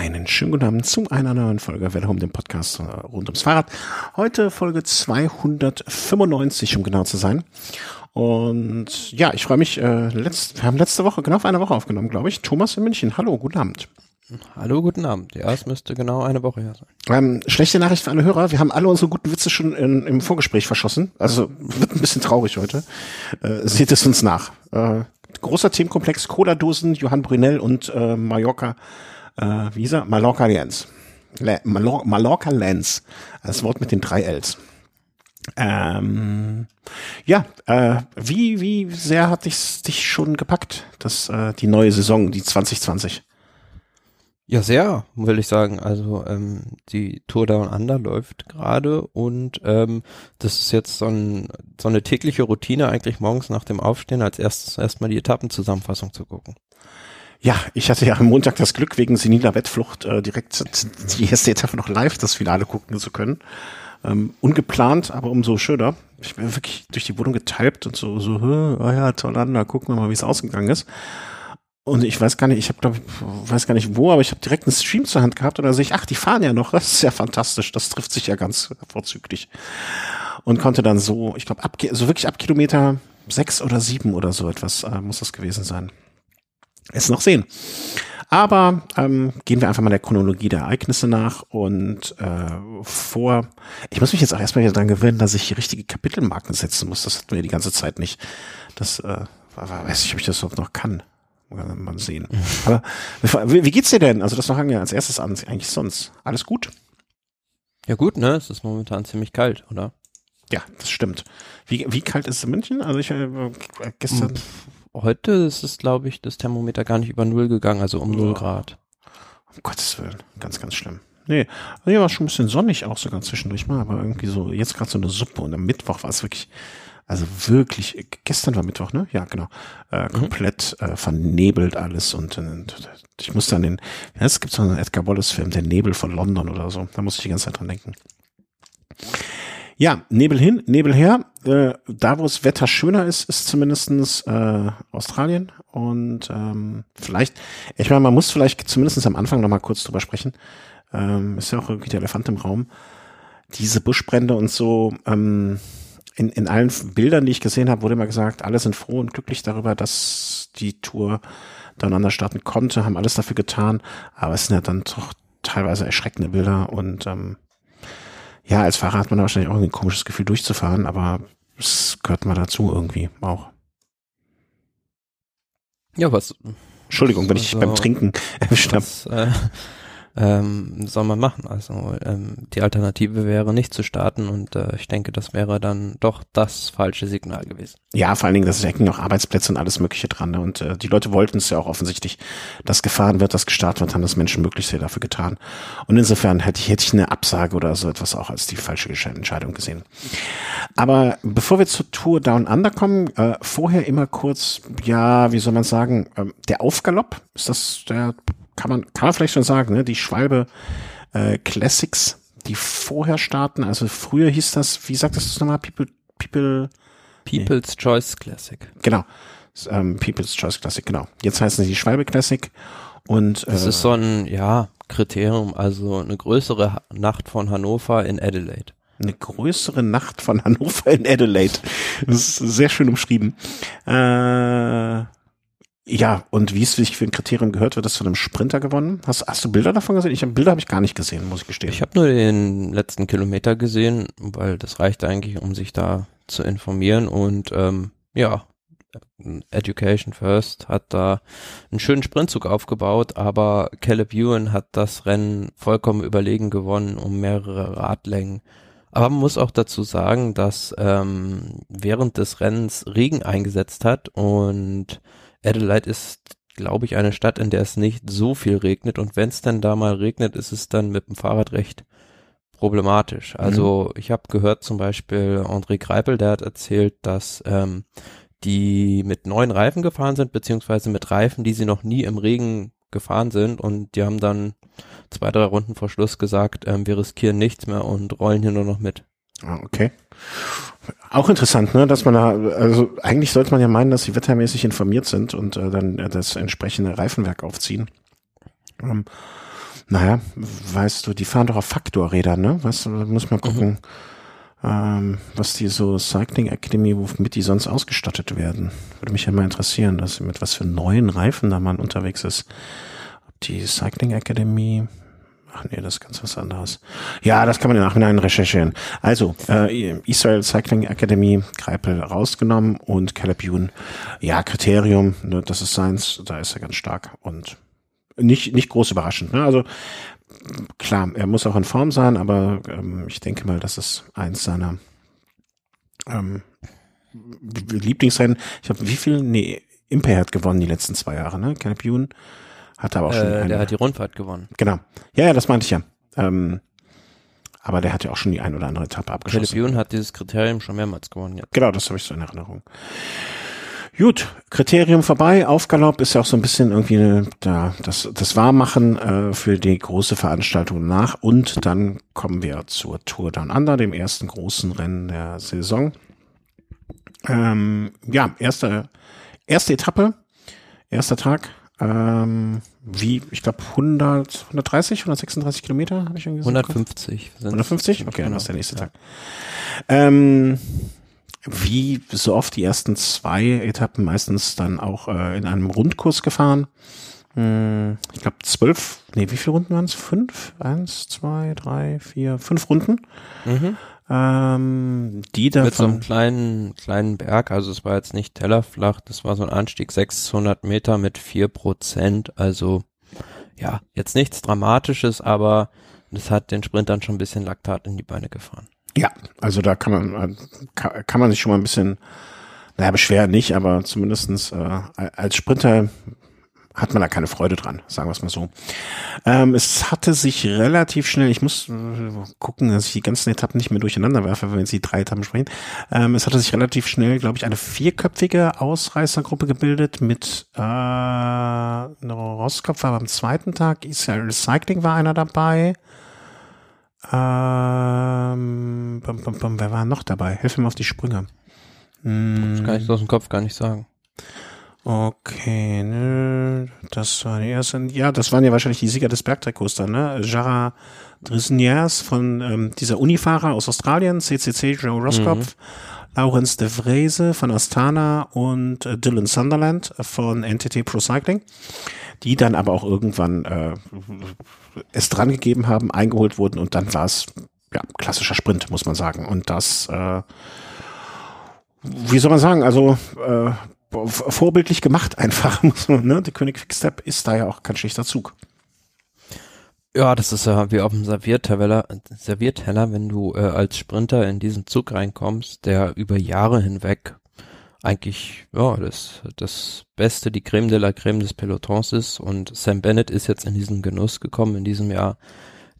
Einen schönen guten Abend zu einer neuen Folge Welle dem Podcast äh, rund ums Fahrrad. Heute Folge 295, um genau zu sein. Und ja, ich freue mich, äh, letzt, wir haben letzte Woche, genau auf eine Woche aufgenommen, glaube ich. Thomas in München. Hallo, guten Abend. Hallo, guten Abend. Ja, es müsste genau eine Woche her sein. Ähm, schlechte Nachricht für alle Hörer. Wir haben alle unsere guten Witze schon in, im Vorgespräch verschossen. Also wird ein bisschen traurig heute. Äh, seht es uns nach. Äh, großer Themenkomplex Cola-Dosen, Johann Brunel und äh, Mallorca äh, wie hieß er? Mallorca Lens. Le Mallor Mallorca Lens. Das Wort mit den drei Ls. Ähm, ja, äh, wie, wie sehr hat dich, dich schon gepackt, das, äh, die neue Saison, die 2020? Ja, sehr, will ich sagen. Also ähm, die Tour Down Under läuft gerade und ähm, das ist jetzt so, ein, so eine tägliche Routine, eigentlich morgens nach dem Aufstehen als erstes erstmal die Etappenzusammenfassung zu gucken. Ja, ich hatte ja am Montag das Glück, wegen seniler Wettflucht äh, direkt die erste Etappe noch live das Finale gucken zu können. Ähm, ungeplant, aber umso schöner. Ich bin wirklich durch die Wohnung getypt und so, so, oh ja, toll an, da gucken wir mal, wie es ausgegangen ist. Und ich weiß gar nicht, ich habe glaube weiß gar nicht wo, aber ich habe direkt einen Stream zur Hand gehabt und da sehe ich, ach, die fahren ja noch, das ist ja fantastisch, das trifft sich ja ganz vorzüglich. Und konnte dann so, ich glaube, ab, so wirklich ab Kilometer sechs oder sieben oder so etwas äh, muss das gewesen sein es noch sehen. Aber ähm, gehen wir einfach mal der Chronologie der Ereignisse nach und äh, vor. Ich muss mich jetzt auch erstmal wieder dran gewöhnen, dass ich richtige Kapitelmarken setzen muss. Das hatten wir die ganze Zeit nicht. Das äh, weiß ich, ob ich das überhaupt noch kann. Mal sehen. Aber wie, wie geht's dir denn? Also das fangen wir als erstes an. Eigentlich sonst alles gut? Ja gut, ne? Es ist momentan ziemlich kalt, oder? Ja, das stimmt. Wie, wie kalt ist es in München? Also ich äh, gestern. Pff heute ist es, glaube ich, das Thermometer gar nicht über Null gegangen, also um Null Grad. Um Gottes Willen, ganz, ganz schlimm. Nee, also hier war schon ein bisschen sonnig auch sogar zwischendurch mal, aber irgendwie so, jetzt gerade so eine Suppe und am Mittwoch war es wirklich, also wirklich, gestern war Mittwoch, ne? Ja, genau. Äh, mhm. komplett äh, vernebelt alles und, und ich musste an den, ja, es gibt so einen Edgar Wallace-Film, Der Nebel von London oder so, da musste ich die ganze Zeit dran denken. Ja, Nebel hin, Nebel her. Äh, da, wo das Wetter schöner ist, ist zumindestens äh, Australien. Und ähm, vielleicht, ich meine, man muss vielleicht zumindest am Anfang noch mal kurz drüber sprechen. Ähm, ist ja auch irgendwie der Elefant im Raum. Diese Buschbrände und so, ähm, in, in allen Bildern, die ich gesehen habe, wurde immer gesagt, alle sind froh und glücklich darüber, dass die Tour dann starten konnte, haben alles dafür getan. Aber es sind ja dann doch teilweise erschreckende Bilder und ähm, ja, als Fahrer hat man wahrscheinlich auch ein komisches Gefühl durchzufahren, aber es gehört mal dazu irgendwie auch. Ja, was? Entschuldigung, wenn ich also, beim Trinken erwischt habe. Äh, ähm, soll man machen. Also ähm, die Alternative wäre nicht zu starten und äh, ich denke, das wäre dann doch das falsche Signal gewesen. Ja, vor allen Dingen, das hängen noch Arbeitsplätze und alles Mögliche dran. Ne? Und äh, die Leute wollten es ja auch offensichtlich, dass gefahren wird, dass gestartet wird, haben das Menschen möglichst sehr dafür getan. Und insofern hätte ich, hätte ich eine Absage oder so etwas auch als die falsche Entscheidung gesehen. Aber bevor wir zur Tour Down Under kommen, äh, vorher immer kurz, ja, wie soll man sagen, äh, der Aufgalopp, ist das der kann man, kann man vielleicht schon sagen, ne? die Schwalbe äh, Classics, die vorher starten, also früher hieß das, wie sagt das nochmal, People, People People's nee. Choice Classic. Genau. Ähm, People's Choice Classic, genau. Jetzt heißen sie die Schwalbe Classic und äh, Das ist so ein, ja, Kriterium, also eine größere Nacht von Hannover in Adelaide. Eine größere Nacht von Hannover in Adelaide. Das ist sehr schön umschrieben. Äh, ja, und wie es sich für ein Kriterium gehört, wird das von einem Sprinter gewonnen. Hast, hast du Bilder davon gesehen? Ich habe Bilder habe ich gar nicht gesehen, muss ich gestehen. Ich habe nur den letzten Kilometer gesehen, weil das reicht eigentlich, um sich da zu informieren. Und ähm, ja, Education First hat da einen schönen Sprintzug aufgebaut, aber Caleb Ewan hat das Rennen vollkommen überlegen gewonnen um mehrere Radlängen. Aber man muss auch dazu sagen, dass ähm, während des Rennens Regen eingesetzt hat und Adelaide ist, glaube ich, eine Stadt, in der es nicht so viel regnet und wenn es dann da mal regnet, ist es dann mit dem Fahrrad recht problematisch. Mhm. Also mhm. ich habe gehört zum Beispiel André Greipel, der hat erzählt, dass ähm, die mit neuen Reifen gefahren sind, beziehungsweise mit Reifen, die sie noch nie im Regen gefahren sind und die haben dann zwei, drei Runden vor Schluss gesagt, ähm, wir riskieren nichts mehr und rollen hier nur noch mit. Ah, okay. Auch interessant, ne, dass man da, also eigentlich sollte man ja meinen, dass sie wettermäßig informiert sind und äh, dann äh, das entsprechende Reifenwerk aufziehen. Ähm, Naja, weißt du, die fahren doch auf Faktorrädern, ne? Da muss man gucken, mhm. ähm, was die so Cycling Academy, womit die sonst ausgestattet werden. Würde mich ja mal interessieren, dass mit was für neuen Reifen da man unterwegs ist. Ob die Cycling Academy, Ach nee, das ist ganz was anderes. Ja, das kann man im Nachhinein recherchieren. Also, äh, Israel Cycling Academy, Greipel rausgenommen und Caleb Youn, ja, Kriterium, ne, das ist seins, da ist er ganz stark und nicht, nicht groß überraschend. Ne? Also klar, er muss auch in Form sein, aber ähm, ich denke mal, das ist eins seiner ähm, Lieblingsrennen. Ich habe wie viel? Nee, Imper hat gewonnen die letzten zwei Jahre, ne? Caleb Youn hat aber auch schon. Äh, der hat die Rundfahrt gewonnen. Genau. Ja, ja, das meinte ich ja. Ähm, aber der hat ja auch schon die ein oder andere Etappe abgeschlossen. Caleb Youn hat dieses Kriterium schon mehrmals gewonnen. Ja. Genau, das habe ich so in Erinnerung. Gut, Kriterium vorbei. Aufgalopp ist ja auch so ein bisschen irgendwie eine, da, das, das Warmmachen äh, für die große Veranstaltung nach. Und dann kommen wir zur Tour Down Under, dem ersten großen Rennen der Saison. Ähm, ja, erste, erste Etappe, erster Tag. Ähm, wie, ich glaube 100, 130, 136 Kilometer habe ich irgendwie 150. 150? Okay, dann ist der nächste Tag. Ähm, wie so oft die ersten zwei Etappen meistens dann auch äh, in einem Rundkurs gefahren. Hm, ich glaube zwölf, nee, wie viele Runden waren es? Fünf? Eins, zwei, drei, vier, fünf Runden. Mhm. Ähm, die da Mit so einem kleinen, kleinen Berg, also es war jetzt nicht tellerflach, das war so ein Anstieg 600 Meter mit vier Prozent, also ja, jetzt nichts Dramatisches, aber das hat den Sprintern schon ein bisschen Laktat in die Beine gefahren. Ja, also da kann man, kann, kann man sich schon mal ein bisschen, naja, beschweren nicht, aber zumindestens äh, als Sprinter hat man da keine Freude dran, sagen wir es mal so. Ähm, es hatte sich relativ schnell, ich muss äh, gucken, dass ich die ganzen Etappen nicht mehr durcheinander werfe, wenn wir jetzt die drei Etappen sprechen. Ähm, es hatte sich relativ schnell, glaube ich, eine vierköpfige Ausreißergruppe gebildet mit äh, Roskopf war beim zweiten Tag, Israel Cycling war einer dabei. Ähm, bum, bum, bum, wer war noch dabei? Hilf mir auf die Sprünge. Hm. Das kann ich aus dem Kopf gar nicht sagen. Okay, ne, das war die erste. Ja, das waren ja wahrscheinlich die Sieger des Bergtrikots dann, ne? Jara Drisniers von ähm, dieser Unifahrer aus Australien, CCC Joe Roskopf, mhm. Lawrence de Vrese von Astana und äh, Dylan Sunderland von NTT Pro Cycling, die dann aber auch irgendwann äh, es dran gegeben haben, eingeholt wurden und dann war es ja klassischer Sprint, muss man sagen. Und das äh, wie soll man sagen, also äh, vorbildlich gemacht einfach, muss man, ne? Der König Quickstep ist da ja auch kein schlechter Zug. Ja, das ist ja wie auf dem Servierteller, Servierteller wenn du äh, als Sprinter in diesen Zug reinkommst, der über Jahre hinweg eigentlich, ja, das, das Beste, die Creme de la Creme des Pelotons ist und Sam Bennett ist jetzt in diesen Genuss gekommen in diesem Jahr,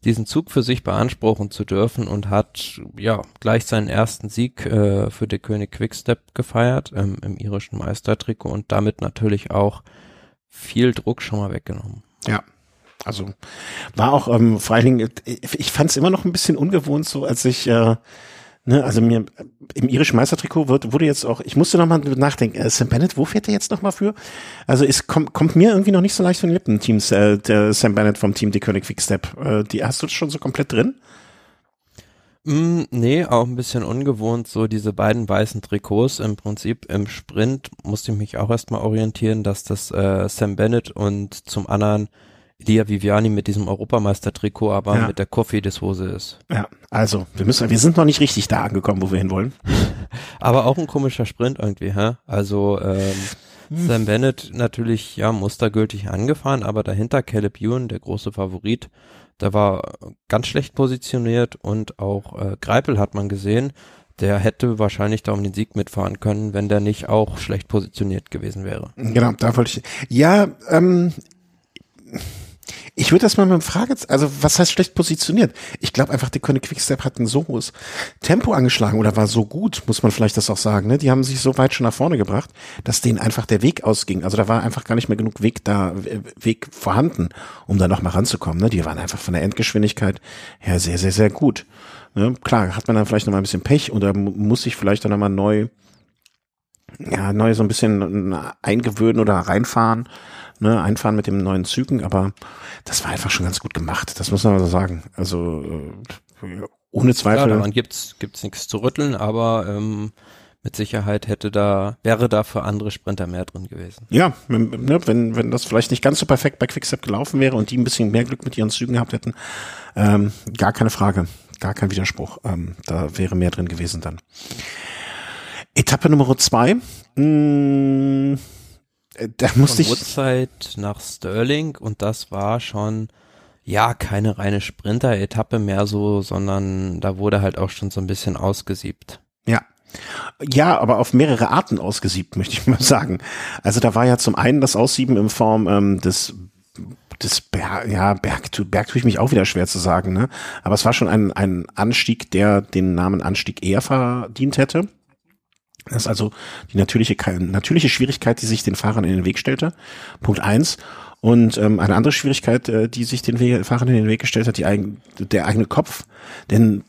diesen Zug für sich beanspruchen zu dürfen und hat ja gleich seinen ersten Sieg äh, für den König Quickstep gefeiert ähm, im irischen Meistertrikot und damit natürlich auch viel Druck schon mal weggenommen. Ja, also war auch ähm, vor allen Dingen, ich fand es immer noch ein bisschen ungewohnt, so als ich äh, Ne, also mir im irischen Meistertrikot wird, wurde jetzt auch, ich musste noch mal nachdenken, äh, Sam Bennett, wo fährt er jetzt noch mal für? Also es kommt, kommt mir irgendwie noch nicht so leicht von den Lippen, Teams, äh, der Sam Bennett vom Team Die König Quickstep. Äh, die hast du schon so komplett drin? Mm, nee, auch ein bisschen ungewohnt, so diese beiden weißen Trikots. Im Prinzip im Sprint musste ich mich auch erstmal orientieren, dass das äh, Sam Bennett und zum anderen Lia Viviani mit diesem Europameister-Trikot, aber ja. mit der Coffee-Hose ist. Ja, also wir müssen, wir sind noch nicht richtig da angekommen, wo wir hinwollen. aber auch ein komischer Sprint irgendwie, hä? Also ähm, hm. Sam Bennett natürlich ja mustergültig angefahren, aber dahinter Caleb Ewan, der große Favorit, der war ganz schlecht positioniert und auch äh, Greipel hat man gesehen, der hätte wahrscheinlich da um den Sieg mitfahren können, wenn der nicht auch schlecht positioniert gewesen wäre. Genau, da wollte ich. Ja, ähm, ich würde das mal mit dem Frage, also was heißt schlecht positioniert? Ich glaube einfach, der König Quickstep hat ein so hohes Tempo angeschlagen oder war so gut, muss man vielleicht das auch sagen. Ne? Die haben sich so weit schon nach vorne gebracht, dass denen einfach der Weg ausging. Also da war einfach gar nicht mehr genug Weg da, Weg vorhanden, um da noch mal ranzukommen. Ne? Die waren einfach von der Endgeschwindigkeit her sehr, sehr, sehr gut. Ne? Klar, hat man dann vielleicht noch mal ein bisschen Pech oder muss sich vielleicht dann noch mal neu ja, neu so ein bisschen eingewöhnen oder reinfahren, ne, einfahren mit dem neuen Zügen, aber das war einfach schon ganz gut gemacht, das muss man so sagen. Also äh, ohne Zweifel. Ja, daran gibt's gibt's nichts zu rütteln, aber ähm, mit Sicherheit hätte da, wäre da für andere Sprinter mehr drin gewesen. Ja, ne, wenn, wenn das vielleicht nicht ganz so perfekt bei Quickstep gelaufen wäre und die ein bisschen mehr Glück mit ihren Zügen gehabt hätten, ähm, gar keine Frage, gar kein Widerspruch. Ähm, da wäre mehr drin gewesen dann. Etappe Nummer zwei. Mh, hm, da musste Von Woodside nach Sterling und das war schon ja, keine reine Sprinter-Etappe mehr so, sondern da wurde halt auch schon so ein bisschen ausgesiebt. Ja, ja, aber auf mehrere Arten ausgesiebt, möchte ich mal sagen. Also da war ja zum einen das Aussieben in Form ähm, des des Berg, ja, Berg, Berg tue ich mich auch wieder schwer zu sagen, ne? Aber es war schon ein, ein Anstieg, der den Namen Anstieg eher verdient hätte. Das ist also die natürliche, natürliche Schwierigkeit, die sich den Fahrern in den Weg stellte. Punkt eins. Und ähm, eine andere Schwierigkeit, äh, die sich den We Fahrern in den Weg gestellt hat, die eigen, der eigene Kopf. Denn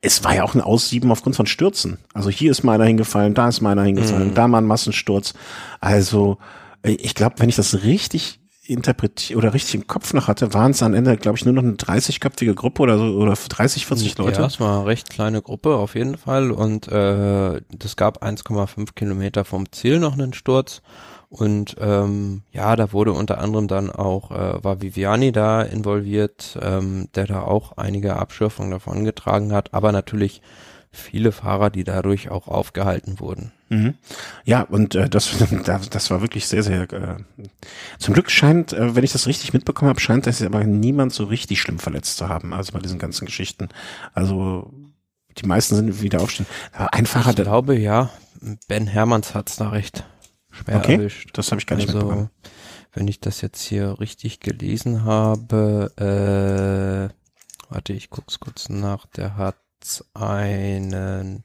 es war ja auch ein Aussieben aufgrund von Stürzen. Also hier ist meiner hingefallen, da ist meiner hingefallen, mhm. da mal ein Massensturz. Also äh, ich glaube, wenn ich das richtig interpretiert oder richtig im Kopf noch hatte, waren es am Ende, glaube ich, nur noch eine 30-köpfige Gruppe oder so oder 30, 40 Leute. Ja, es war eine recht kleine Gruppe auf jeden Fall und äh, das gab 1,5 Kilometer vom Ziel noch einen Sturz und ähm, ja, da wurde unter anderem dann auch, äh, war Viviani da involviert, ähm, der da auch einige Abschürfungen davon getragen hat, aber natürlich viele Fahrer, die dadurch auch aufgehalten wurden. Mhm. Ja, und äh, das, das war wirklich sehr, sehr. Äh, zum Glück scheint, äh, wenn ich das richtig mitbekommen habe, scheint das aber niemand so richtig schlimm verletzt zu haben. Also bei diesen ganzen Geschichten. Also die meisten sind wieder aufstehen. Aber ein Fahrer, ich glaube, ja, Ben Hermanns hat's da recht schwer okay, erwischt. Das habe ich gar nicht also, mitbekommen. Wenn ich das jetzt hier richtig gelesen habe, äh, warte, ich guck's kurz nach, der hat einen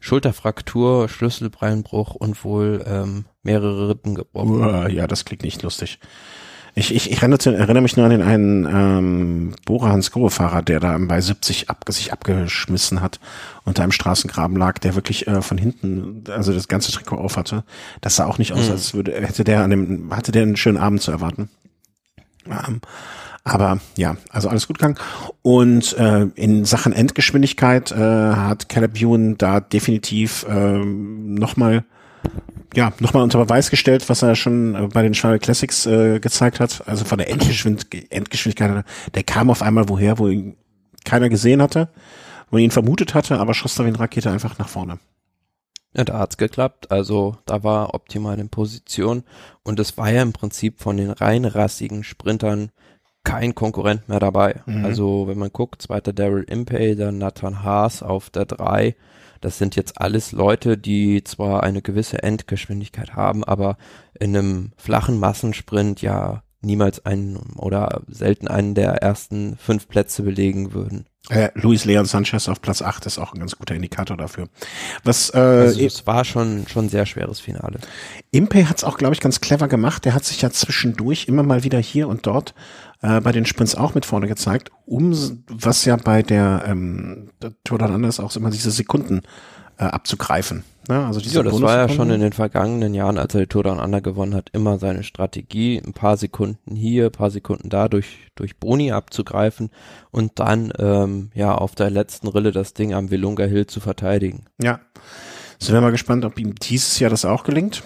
Schulterfraktur, Schlüsselbeinbruch und wohl ähm, mehrere Rippen gebrochen. Uh, ja, das klingt nicht lustig. Ich, ich, ich erinnere, mich nur an den einen ähm, Bora Hans Fahrer, der da bei 70 ab, sich abgeschmissen hat und da im Straßengraben lag, der wirklich äh, von hinten, also das ganze Trikot auf hatte. Das sah auch nicht aus, mhm. als würde, hätte der an dem, hatte der einen schönen Abend zu erwarten. Ähm, aber ja, also alles gut gegangen. Und äh, in Sachen Endgeschwindigkeit äh, hat Caleb Ewan da definitiv äh, nochmal ja, nochmal unter Beweis gestellt, was er schon äh, bei den Schwalbe Classics äh, gezeigt hat. Also von der Endgeschwind Endgeschwindigkeit, der kam auf einmal woher, wo ihn keiner gesehen hatte, wo ihn vermutet hatte, aber schoss da wie eine Rakete einfach nach vorne. Ja, da hat's geklappt. Also da war optimal in Position und es war ja im Prinzip von den rein rassigen Sprintern kein Konkurrent mehr dabei. Mhm. Also wenn man guckt, zweiter Daryl Impey, dann Nathan Haas auf der drei das sind jetzt alles Leute, die zwar eine gewisse Endgeschwindigkeit haben, aber in einem flachen Massensprint ja niemals einen oder selten einen der ersten fünf Plätze belegen würden. Äh, Luis Leon Sanchez auf Platz 8 ist auch ein ganz guter Indikator dafür. Was, äh, also es war schon schon sehr schweres Finale. Impey hat es auch, glaube ich, ganz clever gemacht. Der hat sich ja zwischendurch immer mal wieder hier und dort äh, bei den Sprints auch mit vorne gezeigt, um was ja bei der, ähm, der Tour dann anders auch immer diese Sekunden äh, abzugreifen. Ne? Also diese ja, das war ja schon in den vergangenen Jahren, als er die Tour Down Under gewonnen hat, immer seine Strategie, ein paar Sekunden hier, ein paar Sekunden da durch, durch Boni abzugreifen und dann ähm, ja auf der letzten Rille das Ding am Wilunga Hill zu verteidigen. Ja. Sind wir mal gespannt, ob ihm dieses Jahr das auch gelingt.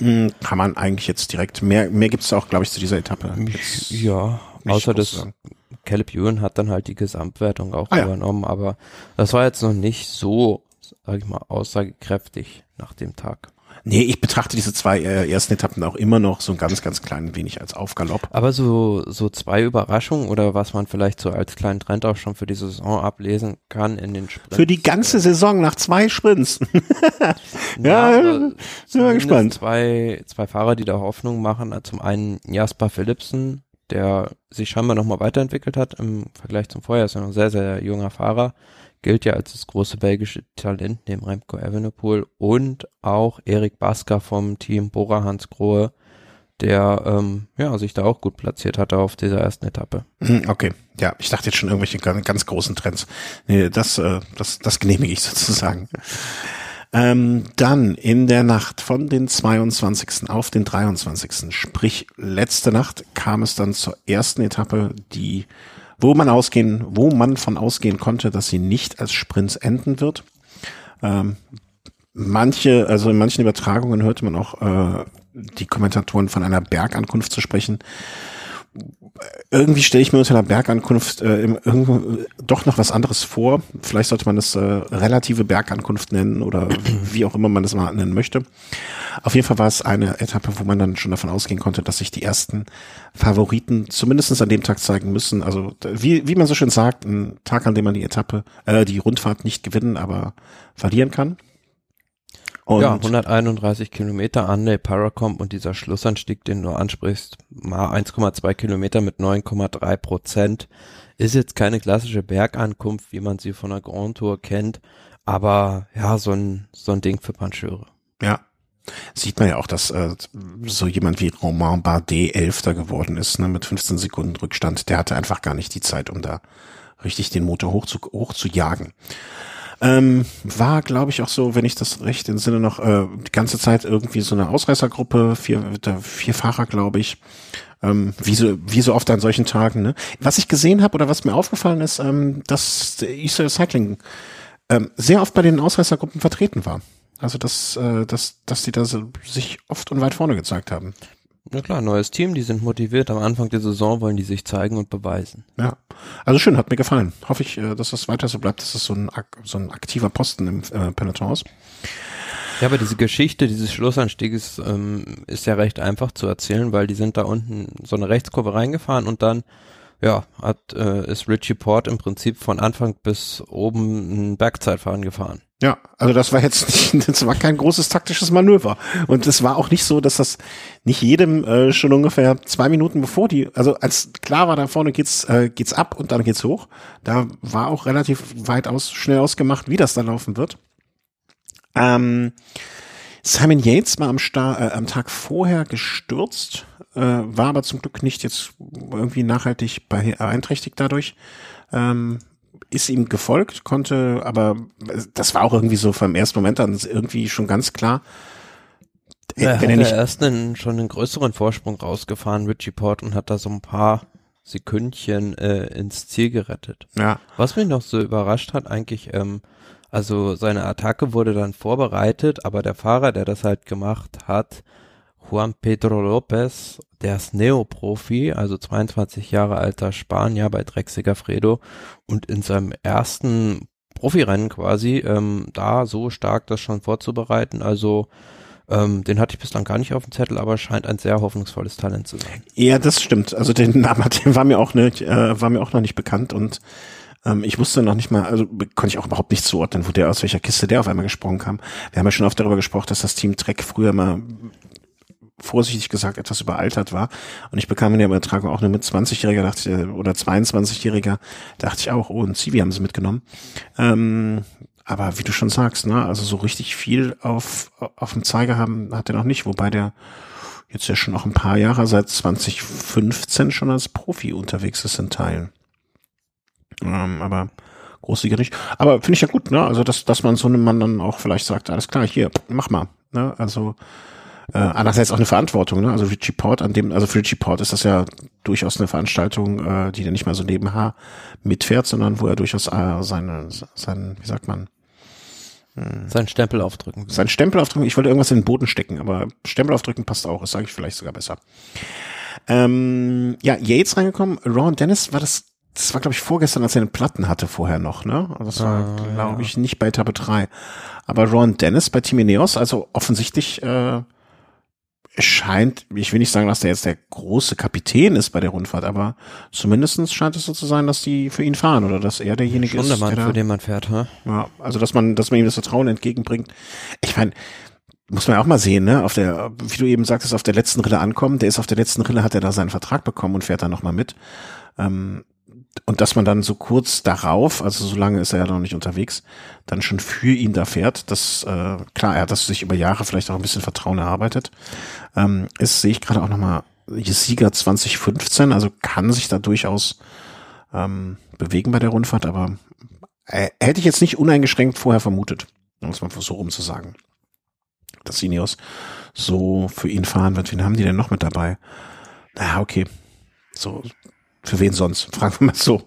Hm, kann man eigentlich jetzt direkt, mehr, mehr gibt es auch, glaube ich, zu dieser Etappe. Jetzt ja, außer das Caleb Ewan hat dann halt die Gesamtwertung auch ah, übernommen, ja. aber das war jetzt noch nicht so, sag ich mal, aussagekräftig nach dem Tag. Nee, ich betrachte diese zwei äh, ersten Etappen auch immer noch so ein ganz, ganz klein wenig als Aufgalopp. Aber so, so zwei Überraschungen oder was man vielleicht so als kleinen Trend auch schon für die Saison ablesen kann in den Sprints. Für die ganze Saison nach zwei Sprints. ja, ja sind wir gespannt. Zwei, zwei Fahrer, die da Hoffnung machen. Zum einen Jasper Philipsen, der sich scheinbar nochmal weiterentwickelt hat im Vergleich zum Vorjahr. Ist ja noch ein sehr, sehr junger Fahrer gilt ja als das große belgische Talent neben Remco Evenepoel und auch Erik Basker vom Team Bora Hans Grohe, der ähm, ja sich da auch gut platziert hatte auf dieser ersten Etappe. Hm, okay, ja, ich dachte jetzt schon irgendwelche ganz, großen Trends. Nee, das, äh, das, das genehmige ich sozusagen. Ähm, dann in der Nacht von den 22. auf den 23. Sprich letzte Nacht kam es dann zur ersten Etappe, die wo man ausgehen, wo man von ausgehen konnte, dass sie nicht als Sprint enden wird. Ähm, manche, also in manchen Übertragungen hörte man auch äh, die Kommentatoren von einer Bergankunft zu sprechen. Irgendwie stelle ich mir unter einer Bergankunft äh, im, irgendwo, doch noch was anderes vor. Vielleicht sollte man das äh, relative Bergankunft nennen oder wie auch immer man das mal nennen möchte. Auf jeden Fall war es eine Etappe, wo man dann schon davon ausgehen konnte, dass sich die ersten Favoriten zumindestens an dem Tag zeigen müssen. Also wie, wie man so schön sagt, ein Tag, an dem man die Etappe, äh, die Rundfahrt nicht gewinnen, aber verlieren kann. Und ja, 131 Kilometer Anley Paracomp und dieser Schlussanstieg, den du ansprichst, mal 1,2 Kilometer mit 9,3 Prozent, ist jetzt keine klassische Bergankunft, wie man sie von der Grand Tour kennt, aber ja, so ein, so ein Ding für Pancheure. Ja. Sieht man ja auch, dass äh, so jemand wie Romain Bardet Elfter geworden ist, ne, mit 15 Sekunden Rückstand. Der hatte einfach gar nicht die Zeit, um da richtig den Motor hoch zu, hoch zu jagen. Ähm, war, glaube ich, auch so, wenn ich das recht im Sinne noch, äh, die ganze Zeit irgendwie so eine Ausreißergruppe, vier, vier Fahrer, glaube ich. Ähm, wie, so, wie so oft an solchen Tagen. Ne? Was ich gesehen habe oder was mir aufgefallen ist, ähm, dass Israel Cycling ähm, sehr oft bei den Ausreißergruppen vertreten war. Also dass, äh, dass, dass die da so sich oft und weit vorne gezeigt haben. Na klar, neues Team, die sind motiviert. Am Anfang der Saison wollen die sich zeigen und beweisen. Ja, also schön, hat mir gefallen. Hoffe ich, äh, dass das weiter so bleibt, dass es so ein, so ein aktiver Posten im äh, ist. Ja, aber diese Geschichte dieses Schlussanstieges ähm, ist ja recht einfach zu erzählen, weil die sind da unten so eine Rechtskurve reingefahren und dann ja, hat äh, ist Richie Port im Prinzip von Anfang bis oben ein Bergzeitfahren gefahren. Ja, also das war jetzt nicht, das war kein großes taktisches Manöver. Und es war auch nicht so, dass das nicht jedem äh, schon ungefähr zwei Minuten bevor die, also als klar war, da vorne geht's, äh, geht's ab und dann geht's hoch. Da war auch relativ weit aus, schnell ausgemacht, wie das da laufen wird. Ähm, Simon Yates war am, Star, äh, am Tag vorher gestürzt, äh, war aber zum Glück nicht jetzt irgendwie nachhaltig beeinträchtigt dadurch. Ähm, ist ihm gefolgt, konnte, aber das war auch irgendwie so vom ersten Moment an irgendwie schon ganz klar. Äh, er wenn er nicht erst einen, schon einen größeren Vorsprung rausgefahren, Richie Port, und hat da so ein paar Sekündchen äh, ins Ziel gerettet. Ja. Was mich noch so überrascht hat, eigentlich, ähm, also seine Attacke wurde dann vorbereitet, aber der Fahrer, der das halt gemacht hat, Juan Pedro Lopez, der ist Neoprofi, also 22 Jahre alter Spanier bei Drexiger Fredo und in seinem ersten Profirennen quasi ähm, da so stark das schon vorzubereiten. Also ähm, den hatte ich bislang gar nicht auf dem Zettel, aber scheint ein sehr hoffnungsvolles Talent zu sein. Ja, das stimmt. Also den Namen war mir auch nicht, äh, war mir auch noch nicht bekannt und ähm, ich wusste noch nicht mal, also konnte ich auch überhaupt nicht zuordnen, wo der aus welcher Kiste der auf einmal gesprungen kam. Wir haben ja schon oft darüber gesprochen, dass das Team Trek früher mal vorsichtig gesagt etwas überaltert war. Und ich bekam in der Übertragung auch eine mit 20-Jähriger dachte, oder 22-Jähriger, dachte ich auch, oh, ein Zivi haben sie mitgenommen. Ähm, aber wie du schon sagst, ne, also so richtig viel auf, auf dem Zeiger haben hat er noch nicht, wobei der jetzt ja schon noch ein paar Jahre, seit 2015 schon als Profi unterwegs ist in Teilen. Ähm, aber großsiger nicht. Aber finde ich ja gut, ne? Also dass, dass man so einem Mann dann auch vielleicht sagt, alles klar, hier, mach mal. Ne? Also äh, andererseits auch eine Verantwortung, ne? Also Richie Port, an dem, also für Richie Port ist das ja durchaus eine Veranstaltung, äh, die er nicht mal so nebenher mitfährt, sondern wo er durchaus äh, seine, sein, wie sagt man, hm, sein Stempel aufdrücken. Sein Stempel aufdrücken, ich wollte irgendwas in den Boden stecken, aber Stempel aufdrücken passt auch, das sage ich vielleicht sogar besser. Ähm, ja, Yates reingekommen, Ron Dennis war das das war, glaube ich, vorgestern, als er den Platten hatte, vorher noch, ne? Also das war, ah, glaube ich, nicht bei Etappe 3. Aber Ron Dennis bei Team Ineos, also offensichtlich äh, scheint, ich will nicht sagen, dass der jetzt der große Kapitän ist bei der Rundfahrt, aber zumindestens scheint es so zu sein, dass die für ihn fahren oder dass er derjenige Schon ist. der Mann, der für den man fährt, ha? Ja, also dass man, dass man ihm das Vertrauen entgegenbringt. Ich meine, muss man ja auch mal sehen, ne? Auf der, wie du eben sagtest, auf der letzten Rille ankommen. Der ist auf der letzten Rille, hat er da seinen Vertrag bekommen und fährt dann nochmal mit. Ähm, und dass man dann so kurz darauf, also so lange ist er ja noch nicht unterwegs, dann schon für ihn da fährt, das äh, klar, er hat das sich über Jahre vielleicht auch ein bisschen Vertrauen erarbeitet. Ähm, ist sehe ich gerade auch nochmal Sieger 2015, also kann sich da durchaus ähm, bewegen bei der Rundfahrt, aber äh, hätte ich jetzt nicht uneingeschränkt vorher vermutet. muss man so rum zu sagen. Dass Ineos so für ihn fahren wird. Wen haben die denn noch mit dabei? Naja, okay. So, für wen sonst? Fragen wir mal so.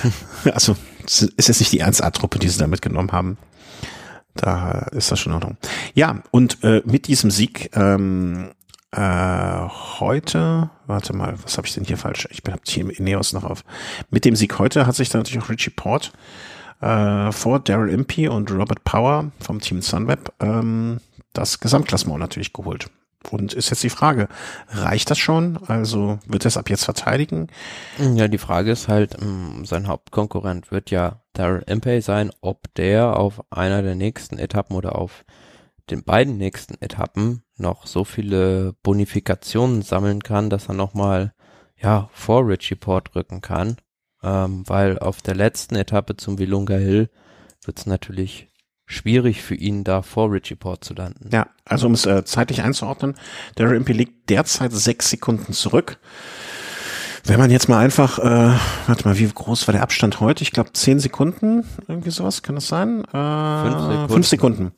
also, es ist jetzt nicht die Ernst-Art-Truppe, die sie da mitgenommen haben. Da ist das schon in Ordnung. Ja, und äh, mit diesem Sieg ähm, äh, heute, warte mal, was habe ich denn hier falsch? Ich habe Team Ineos noch auf. Mit dem Sieg heute hat sich dann natürlich auch Richie Port äh, vor Daryl Impey und Robert Power vom Team Sunweb ähm, das Gesamtklassement natürlich geholt. Und ist jetzt die Frage, reicht das schon? Also wird er es ab jetzt verteidigen? Ja, die Frage ist halt, ähm, sein Hauptkonkurrent wird ja Daryl Impey sein, ob der auf einer der nächsten Etappen oder auf den beiden nächsten Etappen noch so viele Bonifikationen sammeln kann, dass er nochmal ja, vor Richie Port rücken kann. Ähm, weil auf der letzten Etappe zum Wilunga Hill wird es natürlich schwierig für ihn, da vor Richie Port zu landen. Ja, also um es äh, zeitlich einzuordnen, der Impey liegt derzeit sechs Sekunden zurück. Wenn man jetzt mal einfach, äh, warte mal, wie groß war der Abstand heute? Ich glaube zehn Sekunden, irgendwie sowas, kann das sein? Äh, fünf Sekunden. Fünf Sekunden.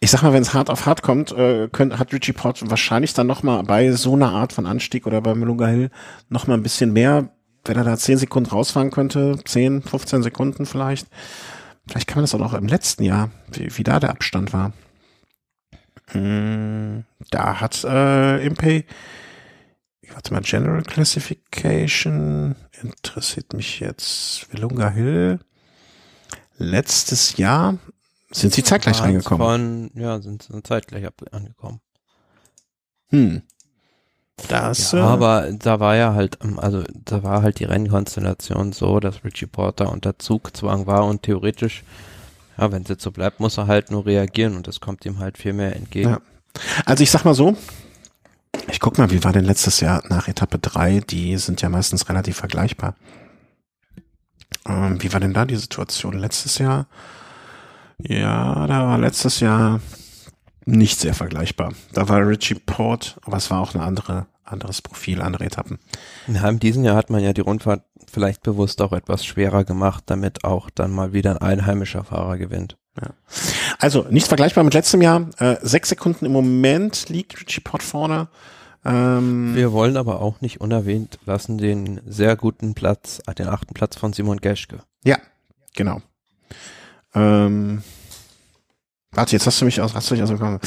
Ich sag mal, wenn es hart auf hart kommt, äh, könnt, hat Richie Port wahrscheinlich dann noch mal bei so einer Art von Anstieg oder bei Melunga Hill noch mal ein bisschen mehr, wenn er da zehn Sekunden rausfahren könnte, zehn, 15 Sekunden vielleicht, Vielleicht kann man das auch noch im letzten Jahr, wie, wie da der Abstand war. Hm, da hat äh, Impey, warte mal, General Classification interessiert mich jetzt. Wilunga Hill. Letztes Jahr sind sie zeitgleich reingekommen. Von, ja, sind, sind zeitgleich angekommen. Hm. Das, ja, äh, aber da war ja halt, also da war halt die Rennkonstellation so, dass Richie Porter unter Zugzwang war und theoretisch, ja, wenn es jetzt so bleibt, muss er halt nur reagieren und das kommt ihm halt viel mehr entgegen. Ja. Also ich sag mal so, ich guck mal, wie war denn letztes Jahr nach Etappe 3, die sind ja meistens relativ vergleichbar. Ähm, wie war denn da die Situation letztes Jahr? Ja, da war letztes Jahr nicht sehr vergleichbar. Da war Richie Port, aber es war auch ein andere, anderes Profil, andere Etappen. Ja, in diesem Jahr hat man ja die Rundfahrt vielleicht bewusst auch etwas schwerer gemacht, damit auch dann mal wieder ein einheimischer Fahrer gewinnt. Ja. Also nicht vergleichbar mit letztem Jahr. Äh, sechs Sekunden im Moment liegt Richie Port vorne. Ähm, Wir wollen aber auch nicht unerwähnt lassen den sehr guten Platz, den achten Platz von Simon Geschke. Ja, genau. Ähm, Warte, jetzt hast du mich aus, hast du mich ausgekommen.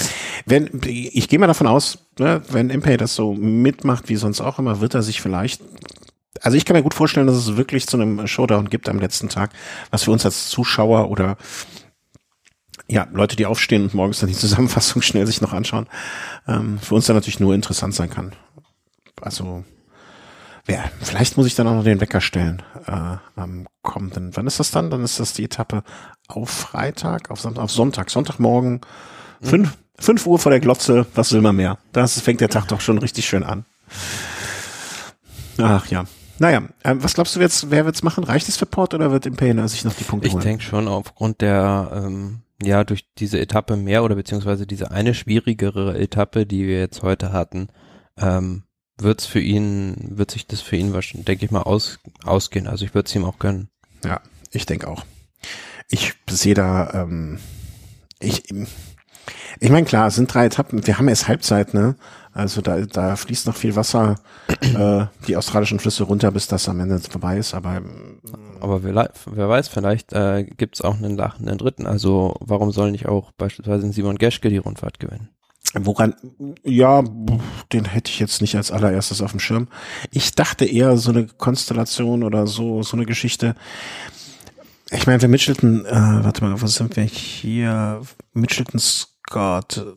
Wenn, ich gehe mal davon aus, ne, wenn Impey das so mitmacht wie sonst auch immer, wird er sich vielleicht, also ich kann mir gut vorstellen, dass es wirklich zu einem Showdown gibt am letzten Tag, was für uns als Zuschauer oder ja, Leute, die aufstehen und morgens dann die Zusammenfassung schnell sich noch anschauen, ähm, für uns dann natürlich nur interessant sein kann. Also, wer, vielleicht muss ich dann auch noch den Wecker stellen äh, am kommenden. Wann ist das dann? Dann ist das die Etappe auf Freitag, auf, auf Sonntag, Sonntagmorgen, mhm. fünf, fünf Uhr vor der Glotze, was will man mehr? Das fängt der Tag doch schon richtig schön an. Ach ja. Naja, äh, was glaubst du jetzt, wer wird's machen? Reicht es für Port oder wird Impena sich noch die Punkte ich holen? Ich denke schon aufgrund der, ähm, ja, durch diese Etappe mehr oder beziehungsweise diese eine schwierigere Etappe, die wir jetzt heute hatten, ähm, wird's für ihn, wird sich das für ihn wahrscheinlich, denke ich mal, aus, ausgehen. Also ich würde es ihm auch gönnen. Ja, ich denke auch ich sehe da, ähm, ich, ich meine, klar, es sind drei Etappen. Wir haben erst Halbzeit, ne? Also da, da fließt noch viel Wasser äh, die australischen Flüsse runter, bis das am Ende vorbei ist. Aber aber wer, wer weiß, vielleicht äh, gibt es auch einen lachenden Dritten. Also warum soll nicht auch beispielsweise Simon Geschke die Rundfahrt gewinnen? Woran, ja, den hätte ich jetzt nicht als allererstes auf dem Schirm. Ich dachte eher so eine Konstellation oder so, so eine Geschichte. Ich meine, wir Mitchelton, äh, warte mal, was sind wir hier? Mitchelton Scott,